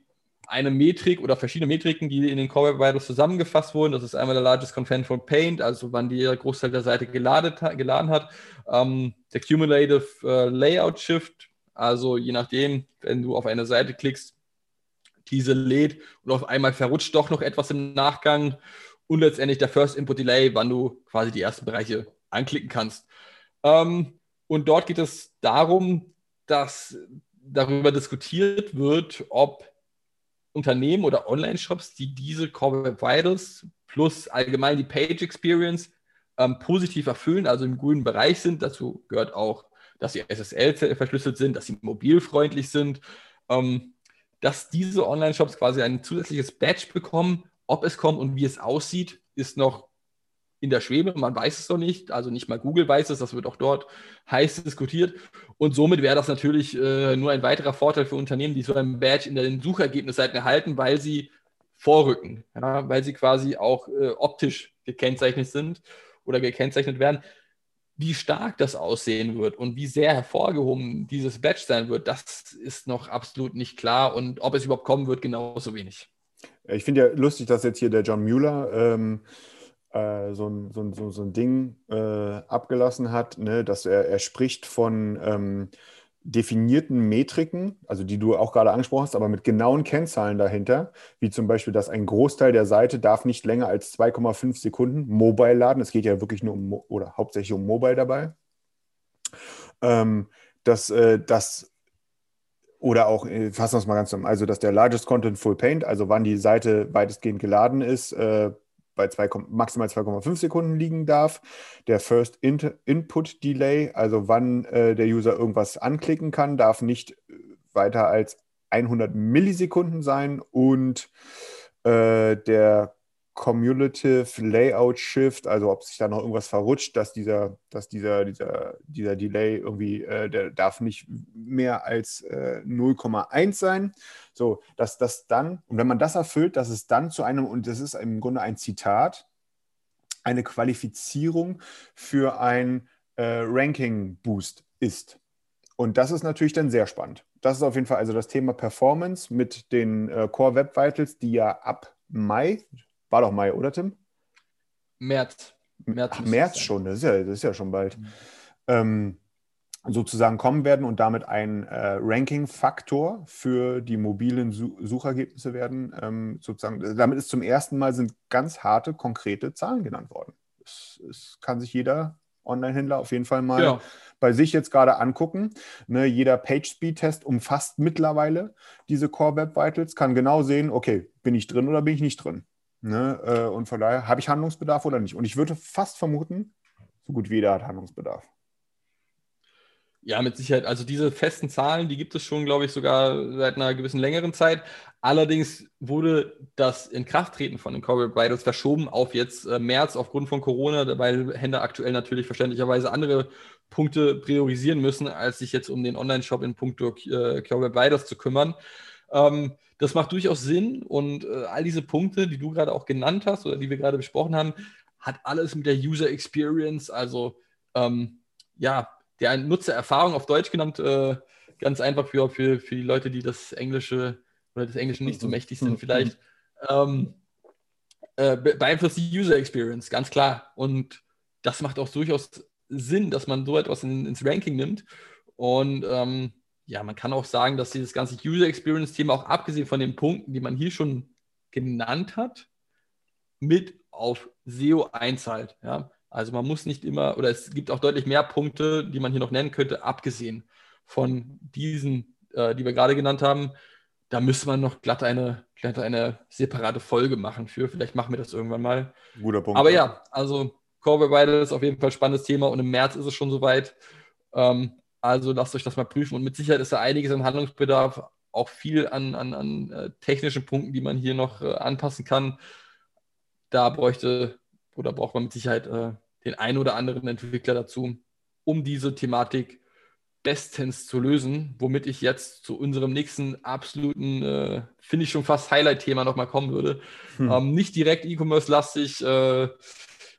eine Metrik oder verschiedene Metriken, die in den Core Web Vitals zusammengefasst wurden. Das ist einmal der Largest Contentful Paint, also wann die Großteil der Seite geladen, geladen hat. Ähm, der Cumulative äh, Layout Shift, also je nachdem, wenn du auf eine Seite klickst, diese lädt und auf einmal verrutscht doch noch etwas im Nachgang. Und letztendlich der First Input Delay, wann du quasi die ersten Bereiche anklicken kannst. Ähm, und dort geht es darum, dass darüber diskutiert wird, ob Unternehmen oder Online-Shops, die diese Core Web Vitals plus allgemein die Page Experience ähm, positiv erfüllen, also im grünen Bereich sind. Dazu gehört auch, dass sie SSL verschlüsselt sind, dass sie mobilfreundlich sind, ähm, dass diese Online-Shops quasi ein zusätzliches Badge bekommen. Ob es kommt und wie es aussieht, ist noch in der Schwebe. Man weiß es noch nicht. Also nicht mal Google weiß es. Das wird auch dort heiß diskutiert. Und somit wäre das natürlich äh, nur ein weiterer Vorteil für Unternehmen, die so ein Badge in den Suchergebnisseiten erhalten, weil sie vorrücken, ja, weil sie quasi auch äh, optisch gekennzeichnet sind oder gekennzeichnet werden. Wie stark das aussehen wird und wie sehr hervorgehoben dieses Badge sein wird, das ist noch absolut nicht klar. Und ob es überhaupt kommen wird, genauso wenig.
Ich finde ja lustig, dass jetzt hier der John Mueller ähm, äh, so, ein, so, so, so ein Ding äh, abgelassen hat, ne, dass er, er spricht von ähm, definierten Metriken, also die du auch gerade angesprochen hast, aber mit genauen Kennzahlen dahinter, wie zum Beispiel, dass ein Großteil der Seite darf nicht länger als 2,5 Sekunden Mobile laden. Es geht ja wirklich nur um oder hauptsächlich um Mobile dabei. Ähm, dass äh, das oder auch, äh, fassen wir es mal ganz zusammen, also dass der Largest Content Full Paint, also wann die Seite weitestgehend geladen ist, äh, bei zwei, maximal 2,5 Sekunden liegen darf. Der First Input Delay, also wann äh, der User irgendwas anklicken kann, darf nicht äh, weiter als 100 Millisekunden sein und äh, der Cumulative Layout Shift, also ob sich da noch irgendwas verrutscht, dass dieser, dass dieser, dieser, dieser Delay irgendwie, äh, der darf nicht mehr als äh, 0,1 sein. So, dass das dann, und wenn man das erfüllt, dass es dann zu einem, und das ist im Grunde ein Zitat, eine Qualifizierung für ein äh, Ranking-Boost ist. Und das ist natürlich dann sehr spannend. Das ist auf jeden Fall also das Thema Performance mit den äh, Core Web Vitals, die ja ab Mai, war doch Mai, oder Tim?
März.
März, Ach, März schon, das ist, ja, das ist ja schon bald. Mhm. Ähm, sozusagen kommen werden und damit ein äh, Ranking-Faktor für die mobilen Su Suchergebnisse werden. Ähm, sozusagen, damit ist zum ersten Mal sind ganz harte, konkrete Zahlen genannt worden. Es, kann sich jeder Online-Händler auf jeden Fall mal ja. bei sich jetzt gerade angucken. Ne, jeder Page-Speed-Test umfasst mittlerweile diese Core Web Vitals, kann genau sehen, okay, bin ich drin oder bin ich nicht drin. Ne? Äh, und von daher habe ich Handlungsbedarf oder nicht. Und ich würde fast vermuten, so gut wie jeder hat Handlungsbedarf.
Ja, mit Sicherheit. Also diese festen Zahlen, die gibt es schon, glaube ich, sogar seit einer gewissen längeren Zeit. Allerdings wurde das Inkrafttreten von den Corporate Vitals verschoben auf jetzt äh, März aufgrund von Corona, weil Händler aktuell natürlich verständlicherweise andere Punkte priorisieren müssen, als sich jetzt um den Online-Shop in puncto äh, Corporate Vitals zu kümmern. Ähm, das macht durchaus Sinn und äh, all diese Punkte, die du gerade auch genannt hast oder die wir gerade besprochen haben, hat alles mit der User Experience, also ähm, ja, der Nutzererfahrung auf Deutsch genannt, äh, ganz einfach für, für, für die Leute, die das Englische oder das Englische nicht so mächtig sind, vielleicht, ähm, äh, beeinflusst die User Experience, ganz klar. Und das macht auch durchaus Sinn, dass man so etwas in, ins Ranking nimmt. Und ähm, ja, man kann auch sagen, dass dieses ganze User Experience-Thema, auch abgesehen von den Punkten, die man hier schon genannt hat, mit auf SEO einzahlt. Ja? Also man muss nicht immer, oder es gibt auch deutlich mehr Punkte, die man hier noch nennen könnte, abgesehen von diesen, äh, die wir gerade genannt haben. Da müsste man noch glatt eine, glatt eine separate Folge machen für. Vielleicht machen wir das irgendwann mal.
Guter Punkt.
Aber ja, also Core Vital ist auf jeden Fall ein spannendes Thema und im März ist es schon soweit. Ähm, also lasst euch das mal prüfen und mit Sicherheit ist da einiges an Handlungsbedarf, auch viel an, an, an äh, technischen Punkten, die man hier noch äh, anpassen kann. Da bräuchte oder braucht man mit Sicherheit äh, den einen oder anderen Entwickler dazu, um diese Thematik bestens zu lösen, womit ich jetzt zu unserem nächsten absoluten, äh, finde ich schon fast Highlight-Thema nochmal kommen würde. Hm. Ähm, nicht direkt E-Commerce-lastig, äh,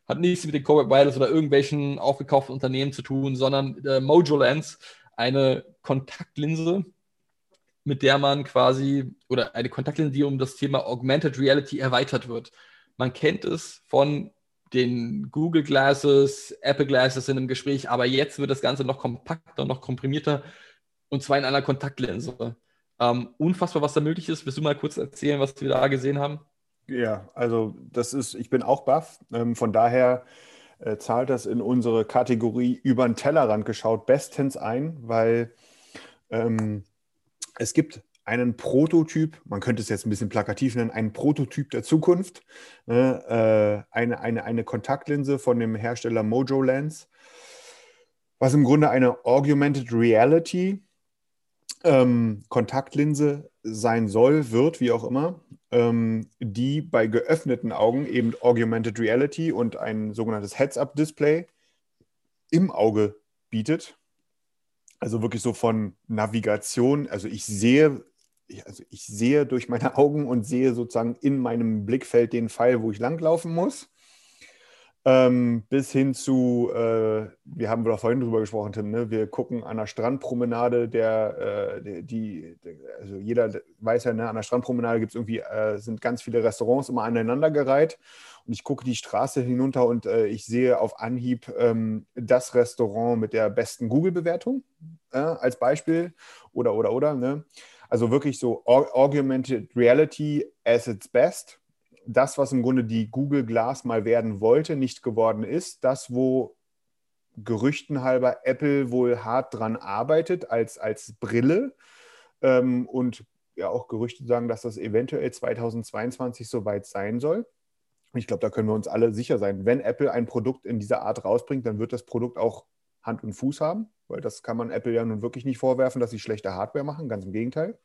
hat nichts mit den Corporate Wireless oder irgendwelchen aufgekauften Unternehmen zu tun, sondern äh, Mojo Lens, eine Kontaktlinse, mit der man quasi, oder eine Kontaktlinse, die um das Thema Augmented Reality erweitert wird. Man kennt es von den Google Glasses, Apple Glasses in einem Gespräch, aber jetzt wird das Ganze noch kompakter, noch komprimierter und zwar in einer Kontaktlinse. Ähm, unfassbar, was da möglich ist. Willst du mal kurz erzählen, was wir da gesehen haben?
Ja, also das ist, ich bin auch baff. Ähm, von daher äh, zahlt das in unsere Kategorie über den Tellerrand geschaut bestens ein, weil ähm, es gibt einen Prototyp, man könnte es jetzt ein bisschen plakativ nennen, einen Prototyp der Zukunft, ne, äh, eine, eine, eine Kontaktlinse von dem Hersteller Mojo Lens, was im Grunde eine Augmented Reality ähm, Kontaktlinse sein soll, wird, wie auch immer, ähm, die bei geöffneten Augen eben Augmented Reality und ein sogenanntes Heads-Up-Display im Auge bietet. Also wirklich so von Navigation. Also ich sehe ich, also ich sehe durch meine Augen und sehe sozusagen in meinem Blickfeld den Pfeil, wo ich langlaufen muss. Ähm, bis hin zu, äh, wir haben da vorhin drüber gesprochen, Tim, ne? wir gucken an der Strandpromenade, der, äh, die, also jeder weiß ja, ne, an der Strandpromenade gibt es irgendwie, äh, sind ganz viele Restaurants immer aneinandergereiht und ich gucke die Straße hinunter und äh, ich sehe auf Anhieb ähm, das Restaurant mit der besten Google-Bewertung äh, als Beispiel oder, oder, oder, ne? Also wirklich so Augmented Reality as its best. Das, was im Grunde die Google Glass mal werden wollte, nicht geworden ist. Das, wo Gerüchten halber Apple wohl hart dran arbeitet als, als Brille. Ähm, und ja auch Gerüchte sagen, dass das eventuell 2022 soweit sein soll. Ich glaube, da können wir uns alle sicher sein. Wenn Apple ein Produkt in dieser Art rausbringt, dann wird das Produkt auch Hand und Fuß haben weil das kann man Apple ja nun wirklich nicht vorwerfen, dass sie schlechte Hardware machen, ganz im Gegenteil.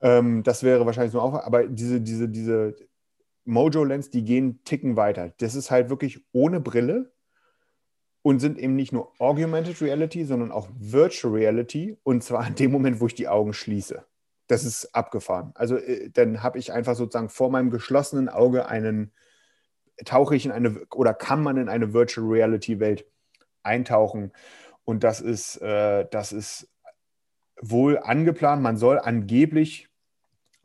Ähm, das wäre wahrscheinlich so auch, aber diese, diese, diese Mojo-Lens, die gehen ticken weiter. Das ist halt wirklich ohne Brille und sind eben nicht nur Augmented Reality, sondern auch Virtual Reality und zwar in dem Moment, wo ich die Augen schließe. Das ist abgefahren. Also äh, dann habe ich einfach sozusagen vor meinem geschlossenen Auge einen, tauche ich in eine oder kann man in eine Virtual Reality Welt eintauchen. Und das ist, äh, das ist wohl angeplant. Man soll angeblich,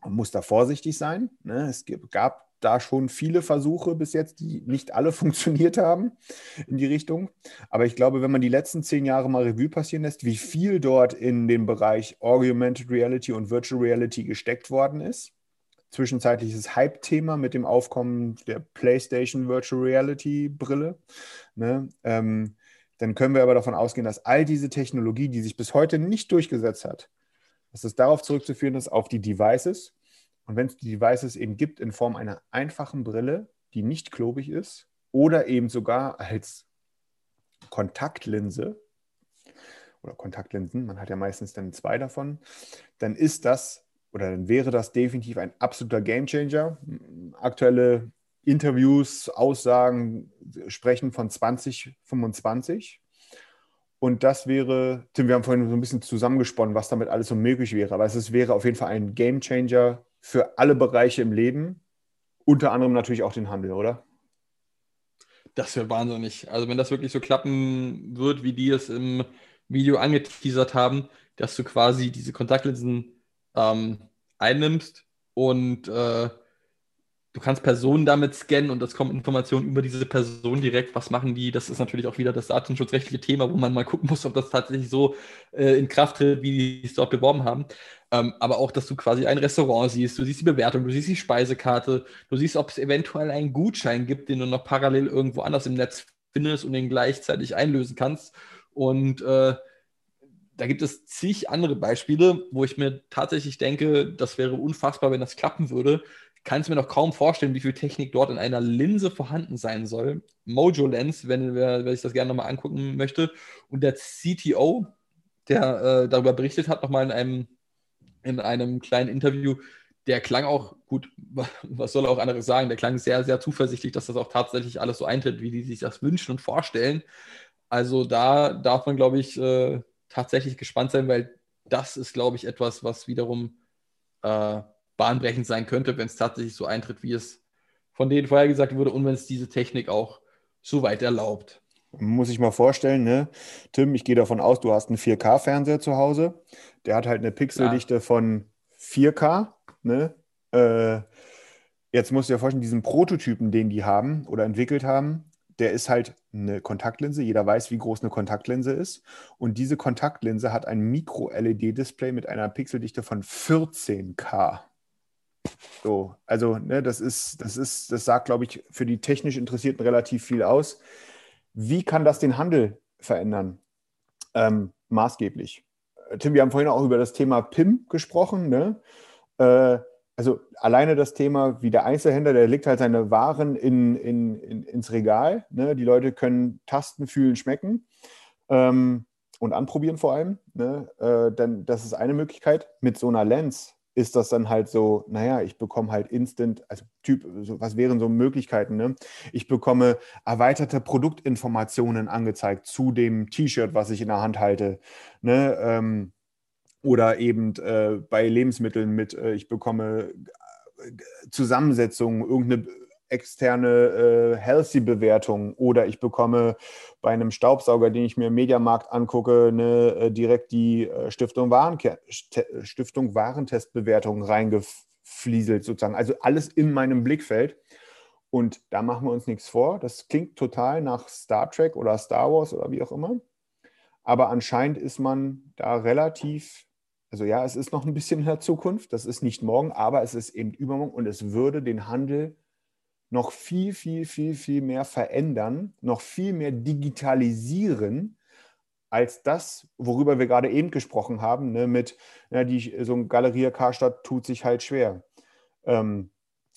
man muss da vorsichtig sein. Ne? Es gab da schon viele Versuche bis jetzt, die nicht alle funktioniert haben in die Richtung. Aber ich glaube, wenn man die letzten zehn Jahre mal Revue passieren lässt, wie viel dort in den Bereich Augmented Reality und Virtual Reality gesteckt worden ist, zwischenzeitliches Hype-Thema mit dem Aufkommen der PlayStation Virtual Reality Brille. Ne? Ähm, dann können wir aber davon ausgehen, dass all diese Technologie, die sich bis heute nicht durchgesetzt hat, dass es darauf zurückzuführen ist, auf die Devices. Und wenn es die Devices eben gibt in Form einer einfachen Brille, die nicht klobig ist, oder eben sogar als Kontaktlinse, oder Kontaktlinsen, man hat ja meistens dann zwei davon, dann ist das oder dann wäre das definitiv ein absoluter Gamechanger. Aktuelle Interviews, Aussagen sprechen von 2025. Und das wäre, Tim, wir haben vorhin so ein bisschen zusammengesponnen, was damit alles so möglich wäre. Aber es wäre auf jeden Fall ein Gamechanger für alle Bereiche im Leben, unter anderem natürlich auch den Handel, oder?
Das wäre wahnsinnig. Also wenn das wirklich so klappen wird, wie die es im Video angeteasert haben, dass du quasi diese Kontaktlinsen ähm, einnimmst und äh, du kannst Personen damit scannen und es kommen Informationen über diese Person direkt. Was machen die? Das ist natürlich auch wieder das datenschutzrechtliche Thema, wo man mal gucken muss, ob das tatsächlich so äh, in Kraft tritt, wie die es dort beworben haben. Ähm, aber auch, dass du quasi ein Restaurant siehst, du siehst die Bewertung, du siehst die Speisekarte, du siehst, ob es eventuell einen Gutschein gibt, den du noch parallel irgendwo anders im Netz findest und den gleichzeitig einlösen kannst. Und äh, da gibt es zig andere Beispiele, wo ich mir tatsächlich denke, das wäre unfassbar, wenn das klappen würde. Kann es mir noch kaum vorstellen, wie viel Technik dort in einer Linse vorhanden sein soll. Mojo Lens, wenn wer, wer sich das gerne nochmal angucken möchte. Und der CTO, der äh, darüber berichtet hat, nochmal in einem, in einem kleinen Interview, der klang auch, gut, was soll er auch anderes sagen, der klang sehr, sehr zuversichtlich, dass das auch tatsächlich alles so eintritt, wie die sich das wünschen und vorstellen. Also da darf man, glaube ich, äh, tatsächlich gespannt sein, weil das ist, glaube ich, etwas, was wiederum äh, bahnbrechend sein könnte, wenn es tatsächlich so eintritt, wie es von denen vorher gesagt wurde und wenn es diese Technik auch so weit erlaubt.
Muss ich mal vorstellen, ne? Tim, ich gehe davon aus, du hast einen 4K-Fernseher zu Hause. Der hat halt eine Pixeldichte ja. von 4K. Ne? Äh, jetzt musst du dir vorstellen, diesen Prototypen, den die haben oder entwickelt haben, der ist halt eine Kontaktlinse. Jeder weiß, wie groß eine Kontaktlinse ist. Und diese Kontaktlinse hat ein Micro-LED-Display mit einer Pixeldichte von 14K. So, also ne, das ist, das ist, das sagt, glaube ich, für die technisch Interessierten relativ viel aus. Wie kann das den Handel verändern? Ähm, maßgeblich. Tim, wir haben vorhin auch über das Thema PIM gesprochen. Ne? Äh, also alleine das Thema, wie der Einzelhändler, der legt halt seine Waren in, in, in, ins Regal. Ne? Die Leute können tasten, fühlen, schmecken ähm, und anprobieren vor allem. Ne? Äh, dann, das ist eine Möglichkeit. Mit so einer Lens ist das dann halt so, naja, ich bekomme halt instant, also Typ, was wären so Möglichkeiten? Ne? Ich bekomme erweiterte Produktinformationen angezeigt zu dem T-Shirt, was ich in der Hand halte. Ne? Ähm, oder eben äh, bei Lebensmitteln mit, äh, ich bekomme äh, Zusammensetzungen, irgendeine externe äh, Healthy-Bewertung oder ich bekomme bei einem Staubsauger, den ich mir im Mediamarkt angucke, eine, äh, direkt die äh, Stiftung, Warenke Stiftung Warentestbewertung reingeflieselt sozusagen. Also alles in meinem Blickfeld. Und da machen wir uns nichts vor. Das klingt total nach Star Trek oder Star Wars oder wie auch immer. Aber anscheinend ist man da relativ also ja, es ist noch ein bisschen in der Zukunft, das ist nicht morgen, aber es ist eben übermorgen und es würde den Handel noch viel, viel, viel, viel mehr verändern, noch viel mehr digitalisieren, als das, worüber wir gerade eben gesprochen haben, ne, mit ja, die, so ein Galeria Karstadt tut sich halt schwer. Ähm,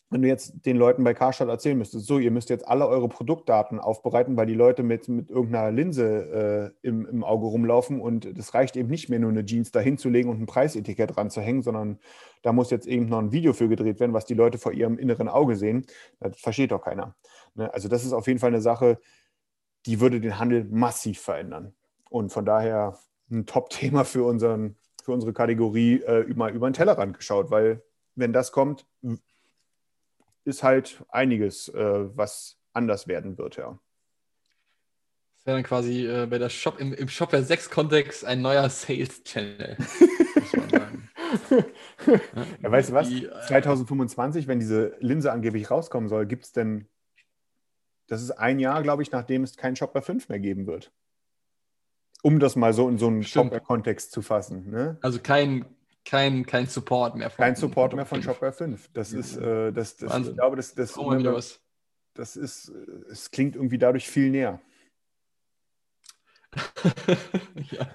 wenn du jetzt den Leuten bei Karstadt erzählen müsstest, so, ihr müsst jetzt alle eure Produktdaten aufbereiten, weil die Leute mit, mit irgendeiner Linse äh, im, im Auge rumlaufen und es reicht eben nicht mehr nur eine Jeans dahin zu legen und ein Preisetikett ranzuhängen, sondern da muss jetzt eben noch ein Video für gedreht werden, was die Leute vor ihrem inneren Auge sehen. Das versteht doch keiner. Ne? Also das ist auf jeden Fall eine Sache, die würde den Handel massiv verändern. Und von daher ein Top-Thema für, für unsere Kategorie äh, mal über den Tellerrand geschaut, weil wenn das kommt, ist halt einiges, äh, was anders werden wird, ja.
Das wäre dann quasi äh, bei der Shop, im, im Shopware 6-Kontext ein neuer Sales-Channel.
ja, weißt du was? Die, 2025, äh, wenn diese Linse angeblich rauskommen soll, gibt es denn, das ist ein Jahr, glaube ich, nachdem es keinen Shopware 5 mehr geben wird. Um das mal so in so einen Shopware-Kontext zu fassen. Ne?
Also kein, kein, kein Support mehr
von Kein Support mehr von Shopware 5. Das ist, äh, das, das ich glaube, das, das, das, das ist, es klingt irgendwie dadurch viel näher.
ja.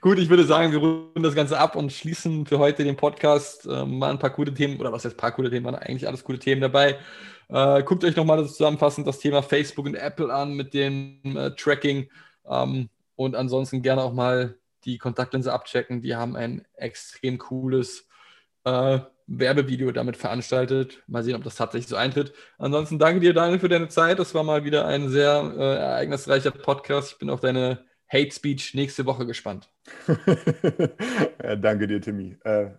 Gut, ich würde sagen, wir runden das Ganze ab und schließen für heute den Podcast. Äh, mal ein paar gute Themen, oder was heißt ein paar gute Themen, waren eigentlich alles gute Themen dabei. Äh, guckt euch nochmal zusammenfassend das Thema Facebook und Apple an mit dem äh, Tracking. Ähm, und ansonsten gerne auch mal die Kontaktlinse abchecken. Die haben ein extrem cooles äh, Werbevideo damit veranstaltet. Mal sehen, ob das tatsächlich so eintritt. Ansonsten danke dir, Daniel, für deine Zeit. Das war mal wieder ein sehr äh, ereignisreicher Podcast. Ich bin auf deine Hate Speech nächste Woche gespannt.
ja, danke dir, Timmy. Äh,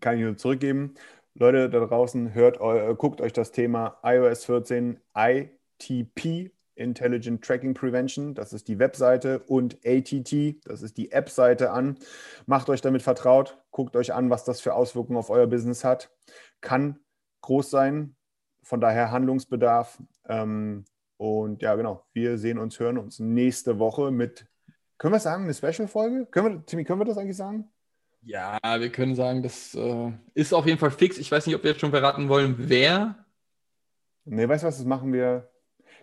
kann ich nur zurückgeben. Leute da draußen, hört, äh, guckt euch das Thema iOS 14 ITP Intelligent Tracking Prevention, das ist die Webseite, und ATT, das ist die App-Seite an. Macht euch damit vertraut, guckt euch an, was das für Auswirkungen auf euer Business hat. Kann groß sein, von daher Handlungsbedarf. Ähm, und ja, genau, wir sehen uns, hören uns nächste Woche mit, können wir sagen, eine Special-Folge? Können wir, Timmy, können wir das eigentlich sagen?
Ja, wir können sagen, das äh, ist auf jeden Fall fix. Ich weiß nicht, ob wir jetzt schon verraten wollen, wer.
Nee, weißt du was, das machen wir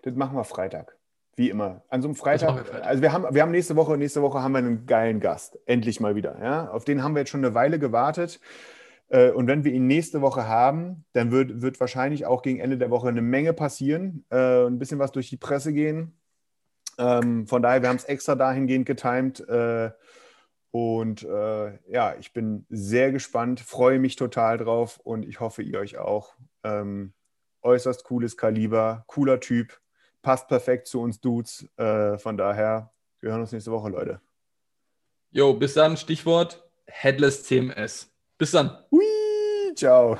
das machen wir Freitag. Wie immer. An so einem Freitag. Freitag. Also wir haben, wir haben nächste Woche, nächste Woche haben wir einen geilen Gast. Endlich mal wieder. Ja? Auf den haben wir jetzt schon eine Weile gewartet. Äh, und wenn wir ihn nächste Woche haben, dann wird, wird wahrscheinlich auch gegen Ende der Woche eine Menge passieren. Äh, ein bisschen was durch die Presse gehen. Ähm, von daher, wir haben es extra dahingehend getimt. Äh, und ja, ich bin sehr gespannt, freue mich total drauf und ich hoffe, ihr euch auch. Ähm, äußerst cooles Kaliber, cooler Typ passt perfekt zu uns Dudes. Äh, von daher, wir hören uns nächste Woche, Leute.
Jo, bis dann. Stichwort Headless CMS. Bis dann.
Hui, ciao.